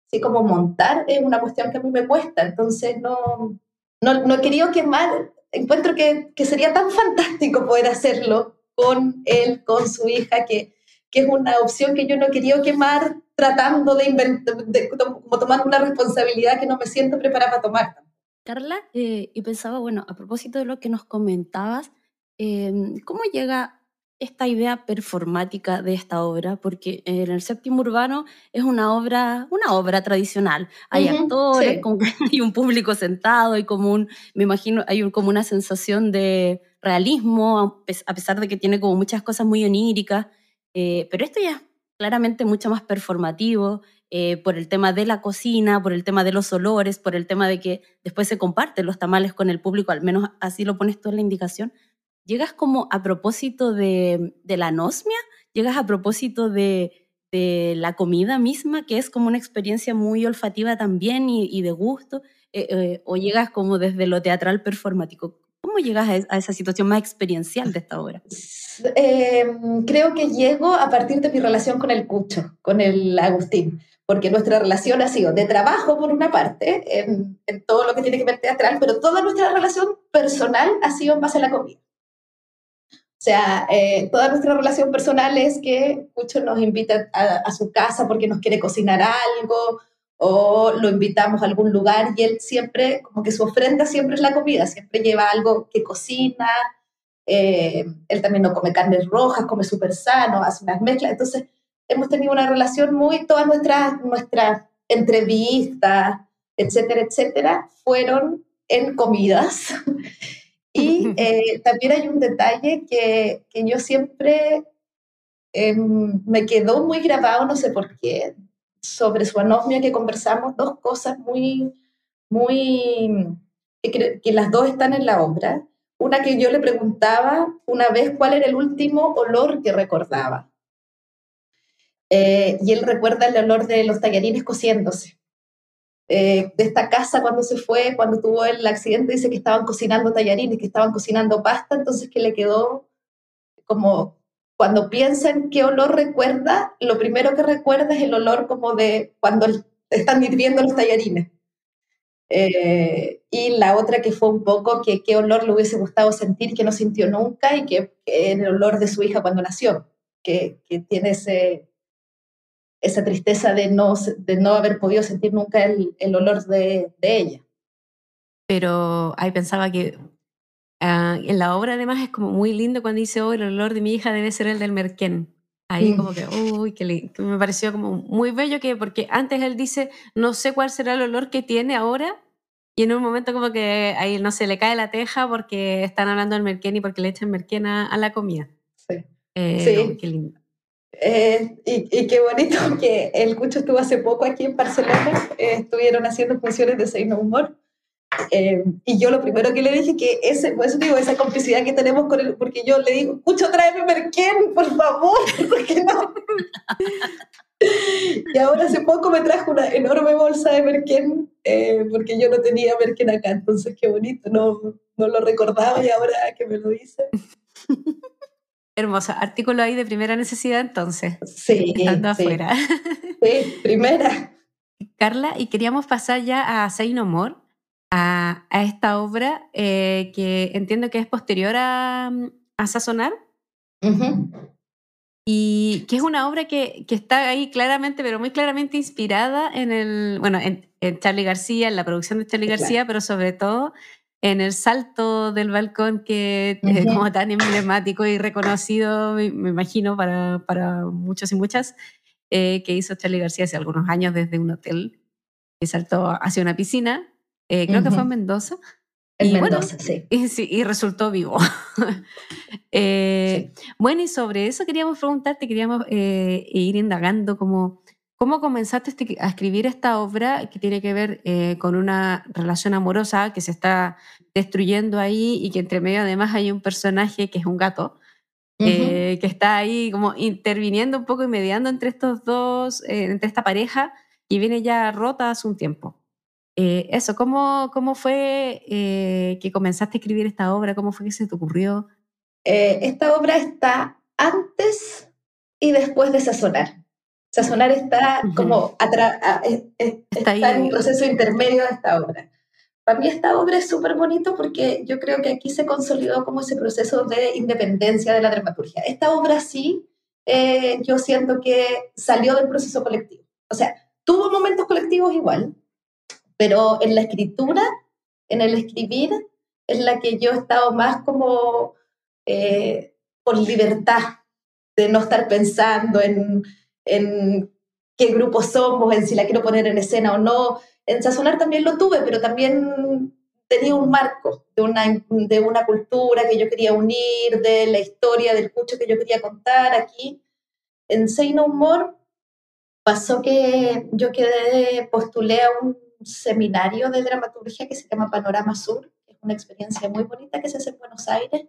sí, como montar es una cuestión que a mí me cuesta, entonces no, no, no he querido quemar, encuentro que, que sería tan fantástico poder hacerlo con él, con su hija, que, que es una opción que yo no querido quemar tratando de, inventar, como tomar una responsabilidad que no me siento preparada para tomar. Carla, eh, y pensaba, bueno, a propósito de lo que nos comentabas, em, ¿cómo llega esta idea performática de esta obra? Porque en el séptimo urbano es una obra, una obra tradicional. Hay actores, hay un público sentado, y como un, me imagino, hay como una sensación de realismo, a pesar de que tiene como muchas cosas muy oníricas. Eh, pero esto ya es claramente mucho más performativo eh, por el tema de la cocina, por el tema de los olores, por el tema de que después se comparten los tamales con el público, al menos así lo pones tú en la indicación. ¿Llegas como a propósito de, la anosmia? ¿Llegas a propósito de, la comida misma, que es como una experiencia muy olfativa también y, de gusto? Eh, ¿O llegas como desde lo teatral performático? ¿Cómo llegas a, esa situación más experiencial de esta obra? Em, creo que llego a partir de mi relación con el Cucho, con el Agustín, porque nuestra relación ha sido de trabajo por una parte, en, todo lo que tiene que ver teatral, pero toda nuestra relación personal ha sido en base a la comida. O sea, eh, toda nuestra relación personal es que Cucho nos invita a, su casa porque nos quiere cocinar algo, o lo invitamos a algún lugar y él siempre, como que su ofrenda siempre es la comida, siempre lleva algo que cocina, eh, él también no come carnes rojas, come súper sano, hace unas mezclas, entonces hemos tenido una relación muy, todas nuestras, nuestras entrevistas, etcétera, etcétera, fueron en comidas. y eh, también hay un detalle que, que yo siempre em, me quedó muy grabado, no sé por qué, sobre su anosmia que conversamos dos cosas muy, muy, que, las dos están en la obra. Una que yo le preguntaba una vez cuál era el último olor que recordaba. Eh, y él recuerda el olor de los tallarines cociéndose. Eh, de esta casa cuando se fue, cuando tuvo el accidente, dice que estaban cocinando tallarines, que estaban cocinando pasta, entonces que le quedó como cuando piensa en qué olor recuerda, lo primero que recuerda es el olor como de cuando están hirviendo los tallarines. Eh, y la otra que fue un poco que qué olor le hubiese gustado sentir que no sintió nunca y que, el olor de su hija cuando nació, que, que tiene ese, esa tristeza de no, de no haber podido sentir nunca el, el olor de, de, ella. Pero ahí pensaba que Ah, en la obra además es como muy lindo cuando dice, oh, el olor de mi hija debe ser el del merquén. Ahí mm. como que, uy, que, me pareció como muy bello que, porque antes él dice, no sé cuál será el olor que tiene ahora, y en un momento como que ahí no se le cae la teja porque están hablando del merquén y porque le echan merquén a, la comida. Sí. Eh, sí. qué lindo. Eh, y, qué bonito que el Cucho estuvo hace poco aquí en Barcelona, eh, estuvieron haciendo funciones de Seino Humor eh, y yo lo primero que le dije que ese, pues digo, esa complicidad que tenemos con él, porque yo le digo, escucho, tráeme merquén, por favor, porque no. y ahora hace poco me trajo una enorme bolsa de merquén, eh, porque yo no tenía merquén acá, entonces qué bonito, no, no lo recordaba y ahora que me lo dice. Hermosa, artículo ahí de primera necesidad entonces. Sí. Estando afuera. Sí, primera. Carla, y queríamos pasar ya a Say No More a, esta obra eh, que entiendo que es posterior a, a Sazonar. Y que es una obra que, que, está ahí claramente, pero muy claramente inspirada en el, bueno, en, Charlie García, en la producción de Charlie García, pero sobre todo en el salto del balcón que es como tan emblemático y reconocido, me, imagino, para, para, muchos y muchas, eh, que hizo Charlie García hace algunos años desde un hotel que saltó hacia una piscina eh, creo que fue en Mendoza. En y Mendoza, sí. Y, resultó vivo. Eh, bueno, y sobre eso queríamos preguntarte, queríamos eh, ir indagando como, ¿cómo comenzaste este, a escribir esta obra que tiene que ver con una relación amorosa que se está destruyendo ahí y que entre medio además hay un personaje que es un gato? que está ahí como interviniendo un poco y mediando entre estos dos, entre esta pareja y viene ya rota hace un tiempo. eso, ¿cómo, cómo fue que comenzaste a escribir esta obra? ¿Cómo fue que se te ocurrió? esta obra está antes y después de Sazonar. Sazonar está como está, en un proceso intermedio de esta obra. Para mí esta obra es súper bonito porque yo creo que aquí se consolidó como ese proceso de independencia de la dramaturgia. Esta obra sí, eh, yo siento que salió del proceso colectivo. O sea, tuvo momentos colectivos igual, pero en la escritura, en el escribir, es la que yo he estado más como eh, por libertad, de no estar pensando en, en qué grupo somos, en si la quiero poner en escena o no. En Sazonar también lo tuve, pero también tenía un marco de una, de una cultura que yo quería unir, de la historia del cucho que yo quería contar aquí. En Say No More pasó que yo quedé, postulé a un seminario de dramaturgia que se llama Panorama Sur, es una experiencia muy bonita que se hace en Buenos Aires,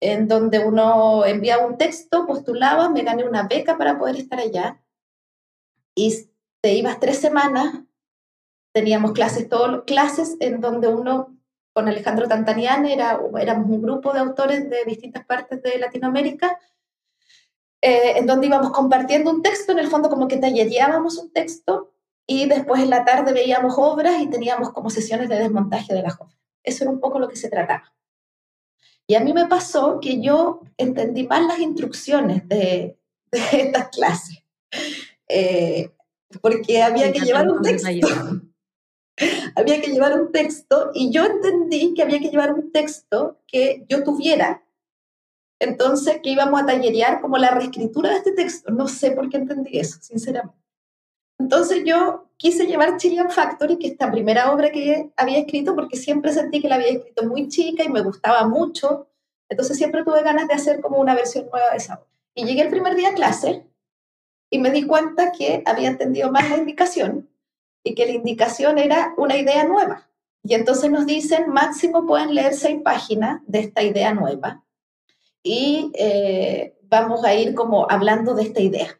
en donde uno enviaba un texto, postulaba, me gané una beca para poder estar allá y te ibas tres semanas, teníamos clases, todas clases en donde uno, con Alejandro Tantanian, era, éramos un grupo de autores de distintas partes de Latinoamérica, eh, en donde íbamos compartiendo un texto, en el fondo como que tallereábamos un texto y después en la tarde veíamos obras y teníamos como sesiones de desmontaje de las obras. Eso era un poco lo que se trataba. Y a mí me pasó que yo entendí mal las instrucciones de, de estas clases, eh, porque había que llevar un texto. había que llevar un texto y yo entendí que había que llevar un texto que yo tuviera. Entonces, que íbamos a tallerear como la reescritura de este texto. No sé por qué entendí eso, sinceramente. Entonces yo quise llevar Chilean Factory, que es esta primera obra que había escrito, porque siempre sentí que la había escrito muy chica y me gustaba mucho. Entonces siempre tuve ganas de hacer como una versión nueva de esa obra. Y llegué el primer día a clase y me di cuenta que había entendido más la indicación y que la indicación era una idea nueva. Y entonces nos dicen, máximo pueden leer seis páginas de esta idea nueva y eh, vamos a ir como hablando de esta idea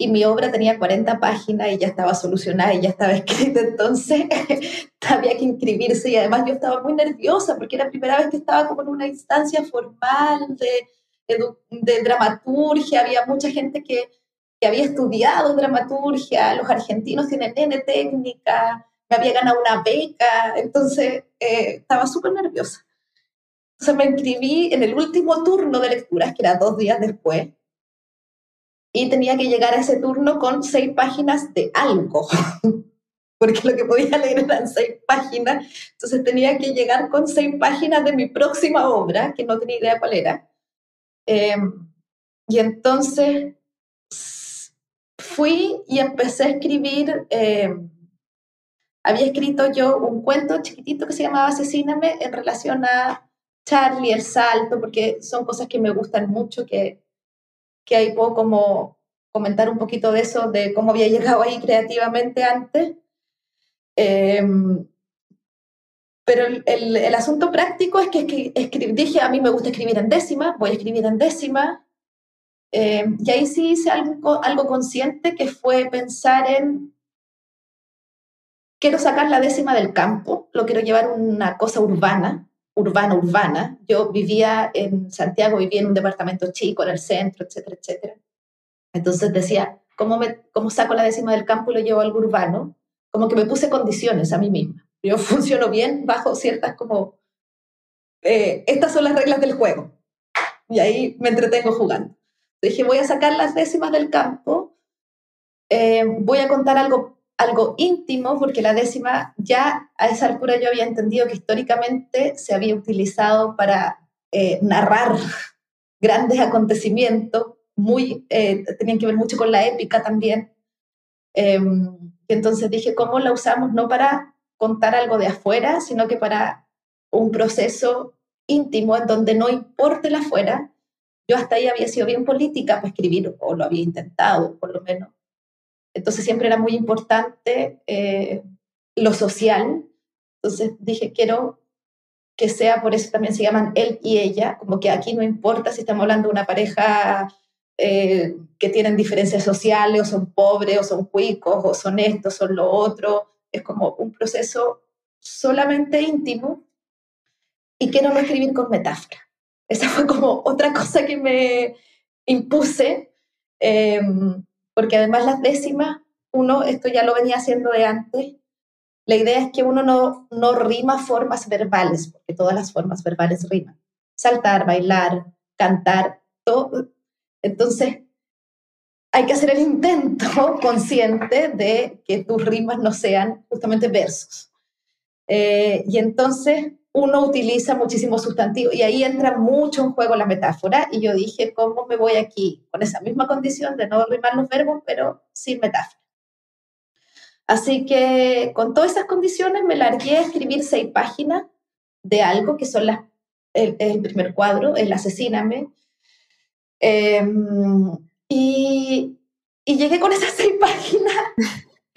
y mi obra tenía 40 páginas y ya estaba solucionada y ya estaba escrita, entonces había que inscribirse y además yo estaba muy nerviosa porque era la primera vez que estaba como en una instancia formal de, de, dramaturgia, había mucha gente que, que, había estudiado dramaturgia, los argentinos tienen N técnica, me había ganado una beca, entonces eh, estaba súper nerviosa. Entonces me inscribí en el último turno de lecturas, que era dos días después, y tenía que llegar a ese turno con seis páginas de algo, porque lo que podía leer eran seis páginas, entonces tenía que llegar con seis páginas de mi próxima obra, que no tenía idea cuál era. Em, y entonces fui y empecé a escribir, em, había escrito yo un cuento chiquitito que se llamaba Asesíname en relación a Charlie, el salto, porque son cosas que me gustan mucho, que que ahí puedo como comentar un poquito de eso, de cómo había llegado ahí creativamente antes. Em, pero el, el, asunto práctico es que, dije, a mí me gusta escribir en décima, voy a escribir en décima. Em, y ahí sí hice algo, algo consciente que fue pensar en, quiero sacar la décima del campo, lo quiero llevar una cosa urbana, urbana, urbana. Yo vivía en Santiago, vivía en un departamento chico, en el centro, etcétera, etcétera. Entonces decía, ¿cómo, me, cómo saco la décima del campo y lo llevo al urbano? Como que me puse condiciones a mí misma. Yo funciono bien bajo ciertas como, eh, estas son las reglas del juego. Y ahí me entretengo jugando. Dije, voy a sacar las décimas del campo, eh, voy a contar algo algo íntimo, porque la décima ya a esa altura yo había entendido que históricamente se había utilizado para eh, narrar grandes acontecimientos, muy, eh, tenían que ver mucho con la épica también. Em, entonces dije, ¿cómo la usamos no para contar algo de afuera, sino que para un proceso íntimo en donde no importe la afuera? Yo hasta ahí había sido bien política para escribir, o lo había intentado por lo menos, entonces siempre era muy importante eh, lo social. Entonces dije, quiero que sea, por eso también se llaman él y ella, como que aquí no importa si estamos hablando de una pareja eh, que tienen diferencias sociales, o son pobres, o son cuicos, o son esto, son lo otro. Es como un proceso solamente íntimo y quiero no escribir con metáfora. Esa fue como otra cosa que me impuse, em, porque además las décimas, uno, esto ya lo venía haciendo de antes, la idea es que uno no, no rima formas verbales, porque todas las formas verbales riman. Saltar, bailar, cantar, todo, entonces, hay que hacer el intento consciente de que tus rimas no sean justamente versos. Eh, y entonces uno utiliza muchísimos sustantivos y ahí entra mucho en juego la metáfora y yo dije, ¿cómo me voy aquí? Con esa misma condición de no rimar los verbos, pero sin metáfora. Así que con todas esas condiciones me largué a escribir seis páginas de algo que son las, el, primer cuadro, el Asesíname, Em, y, y, llegué con esas seis páginas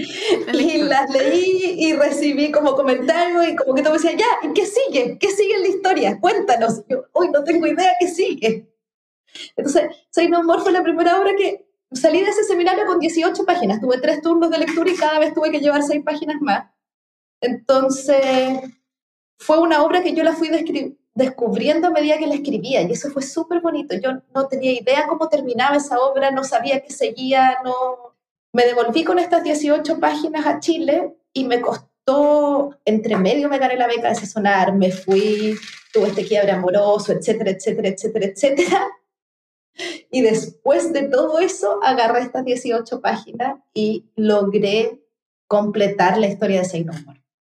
y las leí y recibí como comentarios y como que todo me decía, ya, ¿y qué sigue? ¿Qué sigue en la historia? Cuéntanos. yo, hoy no tengo idea qué sigue. Entonces, Soy No More fue la primera obra que salí de ese seminario con 18 páginas. Tuve tres turnos de lectura y cada vez tuve que llevar seis páginas más. Entonces, fue una obra que yo la fui descubriendo a medida que la escribía y eso fue súper bonito. Yo no tenía idea cómo terminaba esa obra, no sabía qué seguía, no... Me devolví con estas 18 páginas a Chile y me costó, entre medio me gané la beca de Sonar, me fui, tuve este quiebre amoroso, etcétera, etcétera, etcétera, etcétera. Y después de todo eso, agarré estas 18 páginas y logré completar la historia de Say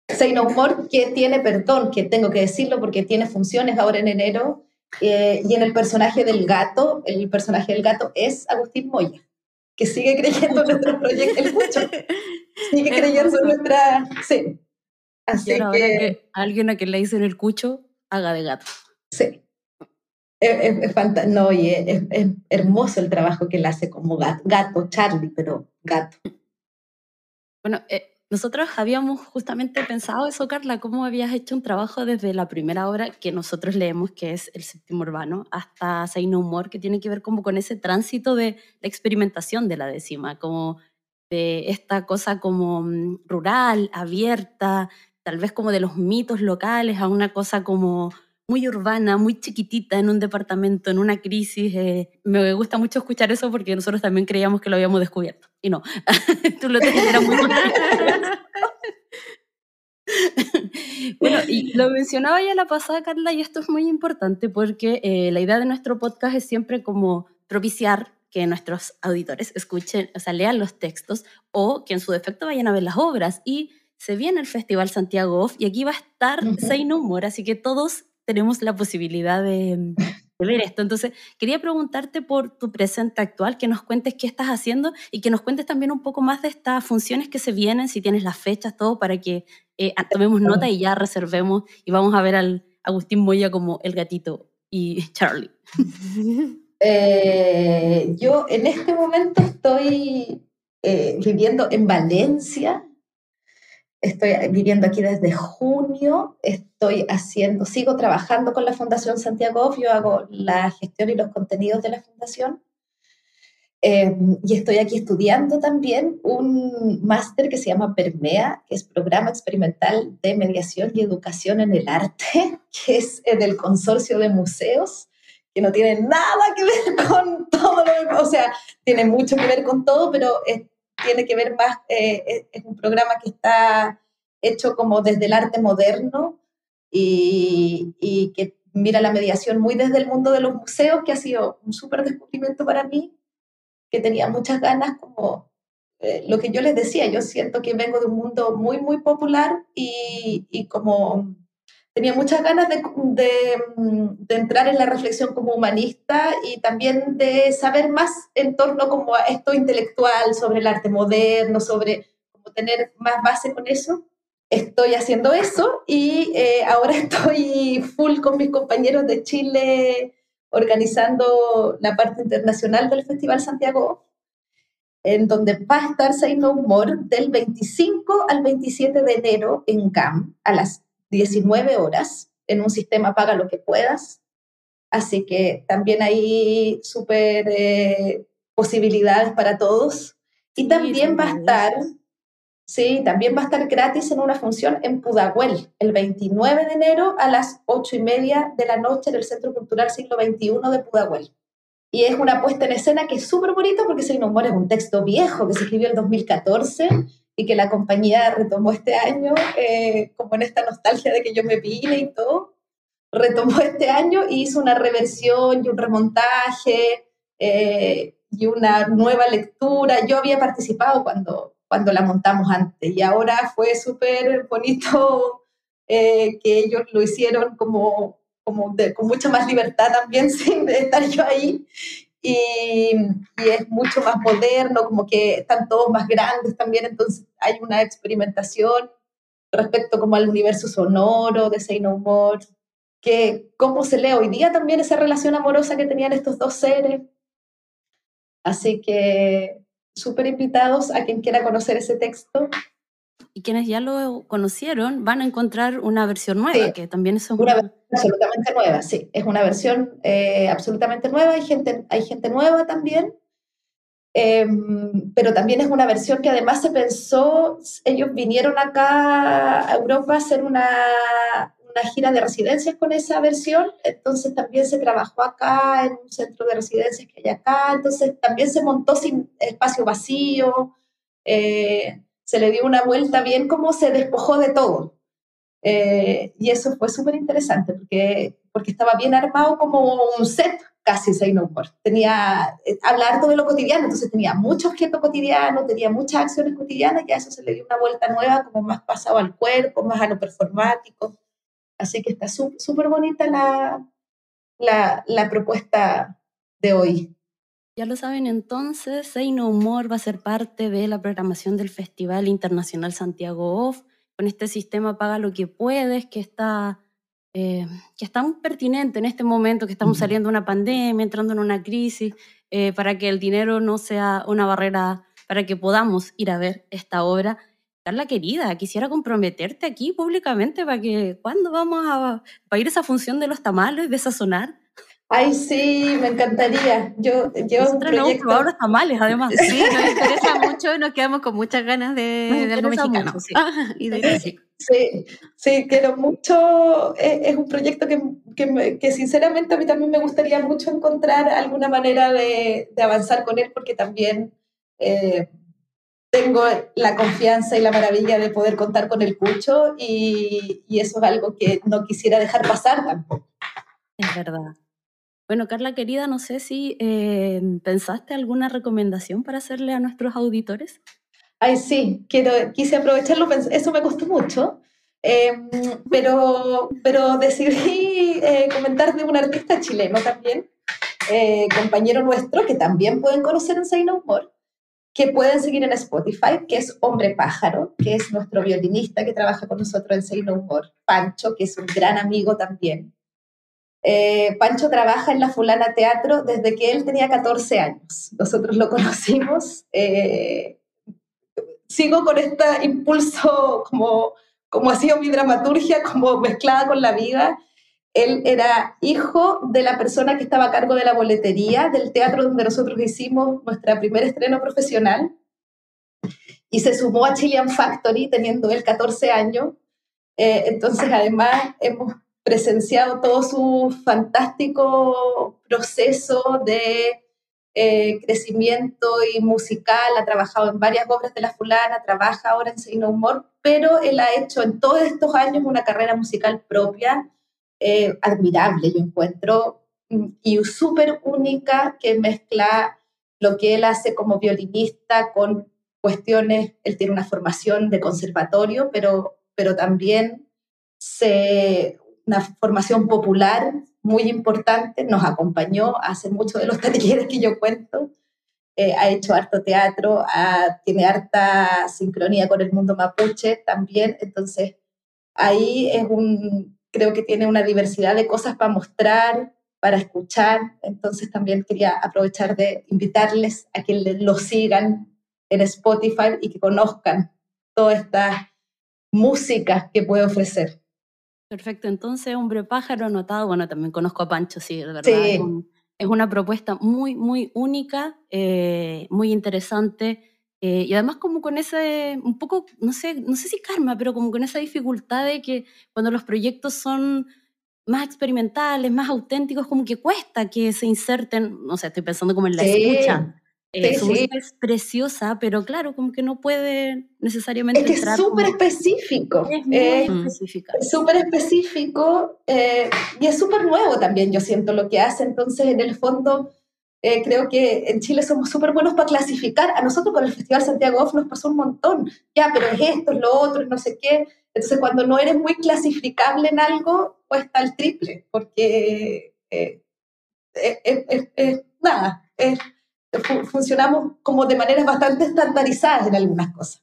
Say No More, que tiene, perdón, que tengo que decirlo porque tiene funciones ahora en enero, eh, y en el personaje del gato, el personaje del gato es Agustín Moya, que sigue creyendo en nuestro proyecto, el Cucho, sigue creyendo en nuestra... Sí. Así que, que, alguien a quien le dicen el Cucho, haga de gato. Sí. Es, es, no, y es, hermoso el trabajo que él hace como gato, gato Charlie, pero gato. Bueno, eh, nosotros habíamos justamente pensado eso, Carla, cómo habías hecho un trabajo desde la primera obra que nosotros leemos, que es El séptimo urbano, hasta Say No More, que tiene que ver como con ese tránsito de la experimentación de la décima, como de esta cosa como mm, rural, abierta, tal vez como de los mitos locales, a una cosa como muy urbana, muy chiquitita en un departamento, en una crisis. Eh, me gusta mucho escuchar eso porque nosotros también creíamos que lo habíamos descubierto. Y no, tú lo tenías muy bueno, y lo mencionaba ya la pasada, Carla, y esto es muy importante porque eh, la idea de nuestro podcast es siempre como propiciar que nuestros auditores escuchen, o sea, lean los textos o que en su defecto vayan a ver las obras. Y se viene el Festival Santiago Off y aquí va a estar uh Humor, así que todos tenemos la posibilidad de, ver esto. Entonces, quería preguntarte por tu presente actual, que nos cuentes qué estás haciendo y que nos cuentes también un poco más de estas funciones que se vienen, si tienes las fechas, todo, para que eh, tomemos nota y ya reservemos y vamos a ver al Agustín Moya como el gatito y Charlie. Eh, yo en este momento estoy eh, viviendo en Valencia, Estoy viviendo aquí desde junio, estoy haciendo, sigo trabajando con la Fundación Santiago yo hago la gestión y los contenidos de la Fundación. Em, y estoy aquí estudiando también un máster que se llama PERMEA, que es Programa Experimental de Mediación y Educación en el Arte, que es del Consorcio de Museos, que no tiene nada que ver con todo lo o sea, tiene mucho que ver con todo, pero tiene que ver más, eh, es un programa que está hecho como desde el arte moderno y, y, que mira la mediación muy desde el mundo de los museos, que ha sido un súper descubrimiento para mí, que tenía muchas ganas como eh, lo que yo les decía, yo siento que vengo de un mundo muy, muy popular y, y como tenía muchas ganas de, de, entrar en la reflexión como humanista y también de saber más en torno como a esto intelectual, sobre el arte moderno, sobre como tener más base con eso. Estoy haciendo eso y eh, ahora estoy full con mis compañeros de Chile organizando la parte internacional del Festival Santiago, en donde va a estar Say No More del 25 al 27 de enero en GAM a las 19 horas. en un sistema paga lo que puedas. Así que también hay súper eh, posibilidades para todos. Y también va a estar, sí, también va a estar gratis en una función en Pudahuel, el 29 de enero a las 8 y media de la noche en el Centro Cultural Siglo XXI de Pudahuel. Y es una puesta en escena que es súper bonito porque Seino Humor es un texto viejo que se escribió en 2014 y que la compañía retomó este año, eh, como en esta nostalgia de que yo me vine y todo, retomó este año y hizo una reversión y un remontaje eh, y una nueva lectura. Yo había participado cuando, cuando la montamos antes y ahora fue súper bonito eh, que ellos lo hicieron como, como con mucha más libertad también sin estar yo ahí y, es mucho más moderno, como que están todos más grandes también, entonces hay una experimentación respecto como al universo sonoro de Say No More, que cómo se lee hoy día también esa relación amorosa que tenían estos dos seres. Así que súper invitados a quien quiera conocer ese texto y quienes ya lo conocieron van a encontrar una versión nueva, que también es una, versión absolutamente nueva, sí, es una versión eh, absolutamente nueva, hay gente, hay gente nueva también, em, pero también es una versión que además se pensó, ellos vinieron acá a Europa a hacer una, una gira de residencias con esa versión, entonces también se trabajó acá en un centro de residencias que hay acá, entonces también se montó sin espacio vacío. Eh, se le dio una vuelta bien como se despojó de todo. Eh, y eso fue súper interesante porque, porque estaba bien armado como un set casi Say No Tenía, eh, hablar todo de lo cotidiano, entonces tenía mucho objeto cotidiano, tenía muchas acciones cotidianas y a eso se le dio una vuelta nueva, como más pasado al cuerpo, más a lo performático. Así que está súper bonita la, la, la propuesta de hoy. Ya lo saben entonces, Say No More va a ser parte de la programación del Festival Internacional Santiago Off, con este sistema Paga lo que puedes, que está, eh, que está muy pertinente en este momento que estamos saliendo de una pandemia, entrando en una crisis, eh, para que el dinero no sea una barrera para que podamos ir a ver esta obra. Carla querida, quisiera comprometerte aquí públicamente para que cuando vamos a, ir a esa función de los tamales, de sazonar, Ay, sí, me encantaría. Yo llevo un proyecto... No tamales, además. Sí, nos interesa mucho, nos quedamos con muchas ganas de, de algo mexicano. sí. y de sí, sí, quiero mucho. Es, un proyecto que, que, que, sinceramente a mí también me gustaría mucho encontrar alguna manera de, de avanzar con él, porque también eh, tengo la confianza y la maravilla de poder contar con el Cucho y, y eso es algo que no quisiera dejar pasar tampoco. Es verdad. Bueno, Carla querida, no sé si eh, pensaste alguna recomendación para hacerle a nuestros auditores. Ay, sí, quiero, quise aprovecharlo, eso me costó mucho, em, pero, pero decidí eh, comentar de un artista chileno también, eh, compañero nuestro, que también pueden conocer en Say No More, que pueden seguir en Spotify, que es Hombre Pájaro, que es nuestro violinista que trabaja con nosotros en Say No More, Pancho, que es un gran amigo también. Eh, Pancho trabaja en la Fulana Teatro desde que él tenía 14 años. Nosotros lo conocimos. Eh, sigo con este impulso, como, como ha sido mi dramaturgia, como mezclada con la vida. Él era hijo de la persona que estaba a cargo de la boletería del teatro donde nosotros hicimos nuestra primer estreno profesional y se sumó a Chilean Factory teniendo él 14 años. Eh, entonces, además, hemos presenciado todo su fantástico proceso de eh, crecimiento y musical, ha trabajado en varias obras de la fulana, trabaja ahora en Seino Humor, pero él ha hecho en todos estos años una carrera musical propia, eh, admirable, yo encuentro, y súper única que mezcla lo que él hace como violinista con cuestiones, él tiene una formación de conservatorio, pero, pero también se una formación popular muy importante, nos acompañó hace muchos de los talleres que yo cuento, eh, ha hecho harto teatro, tiene harta sincronía con el mundo mapuche también, entonces ahí es un, creo que tiene una diversidad de cosas para mostrar, para escuchar, entonces también quería aprovechar de invitarles a que lo sigan en Spotify y que conozcan toda esta música que puede ofrecer. Perfecto, entonces Hombre Pájaro anotado, bueno, también conozco a Pancho, sí, de verdad. Es, es, una propuesta muy, muy única, eh, muy interesante. Eh, y además como con ese, un poco, no sé, no sé si karma, pero como con esa dificultad de que cuando los proyectos son más experimentales, más auténticos, como que cuesta que se inserten, no sé, estoy pensando como en la escucha, eh, su música es preciosa, pero claro, como que no puede necesariamente. Es que es súper específico. Es muy eh, específica. Es súper específico eh, y es súper nuevo también, yo siento lo que hace. Entonces, en el fondo, creo que en Chile somos súper buenos para clasificar. A nosotros con el Festival Santiago Off nos pasó un montón. Ya, pero es esto, es lo otro, es no sé qué. Entonces, cuando no eres muy clasificable en algo, cuesta el triple, porque es nada, es funcionamos como de maneras bastante estandarizadas en algunas cosas.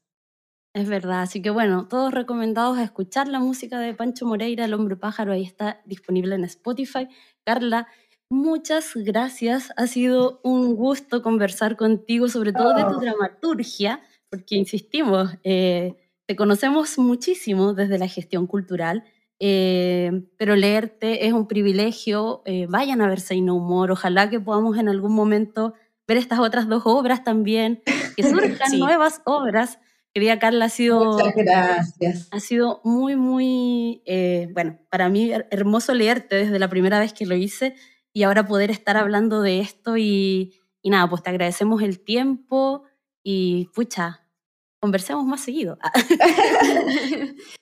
Es verdad, así que bueno, todos recomendados a escuchar la música de Pancho Moreira, El Hombre Pájaro, ahí está disponible en Spotify. Carla, muchas gracias, ha sido un gusto conversar contigo, sobre todo de tu oh. dramaturgia, porque insistimos, eh, te conocemos muchísimo desde la gestión cultural, eh, pero leerte es un privilegio, eh, vayan a ver Say No More, ojalá que podamos en algún momento ver estas otras dos obras también, que surjan nuevas obras. Querida Carla, ha sido... Muchas gracias. Ha sido muy, muy, eh, bueno, para mí hermoso leerte desde la primera vez que lo hice y ahora poder estar hablando de esto y, y nada, pues te agradecemos el tiempo y pucha, conversemos más seguido.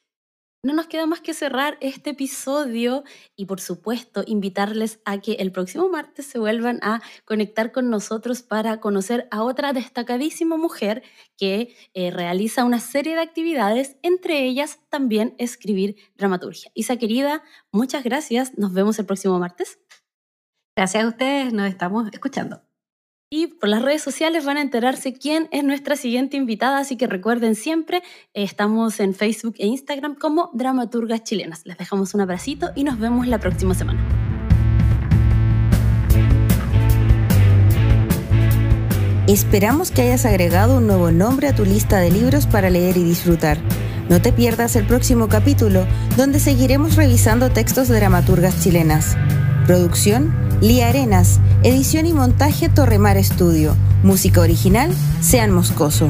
No nos queda más que cerrar este episodio y por supuesto invitarles a que el próximo martes se vuelvan a conectar con nosotros para conocer a otra destacadísima mujer que eh, realiza una serie de actividades, entre ellas también escribir dramaturgia. Isa querida, muchas gracias. Nos vemos el próximo martes. Gracias a ustedes, nos estamos escuchando. Y por las redes sociales van a enterarse quién es nuestra siguiente invitada, así que recuerden siempre, estamos en Facebook e Instagram como Dramaturgas Chilenas. Les dejamos un abracito y nos vemos la próxima semana. Esperamos que hayas agregado un nuevo nombre a tu lista de libros para leer y disfrutar. No te pierdas el próximo capítulo, donde seguiremos revisando textos de dramaturgas chilenas. Producción Lía Arenas, edición y montaje Torremar Estudio, música original Sean Moscoso.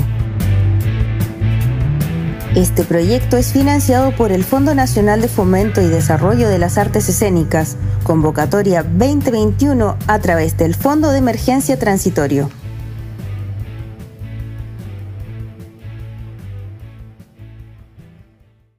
Este proyecto es financiado por el Fondo Nacional de Fomento y Desarrollo de las Artes Escénicas, convocatoria 2021 a través del Fondo de Emergencia Transitorio.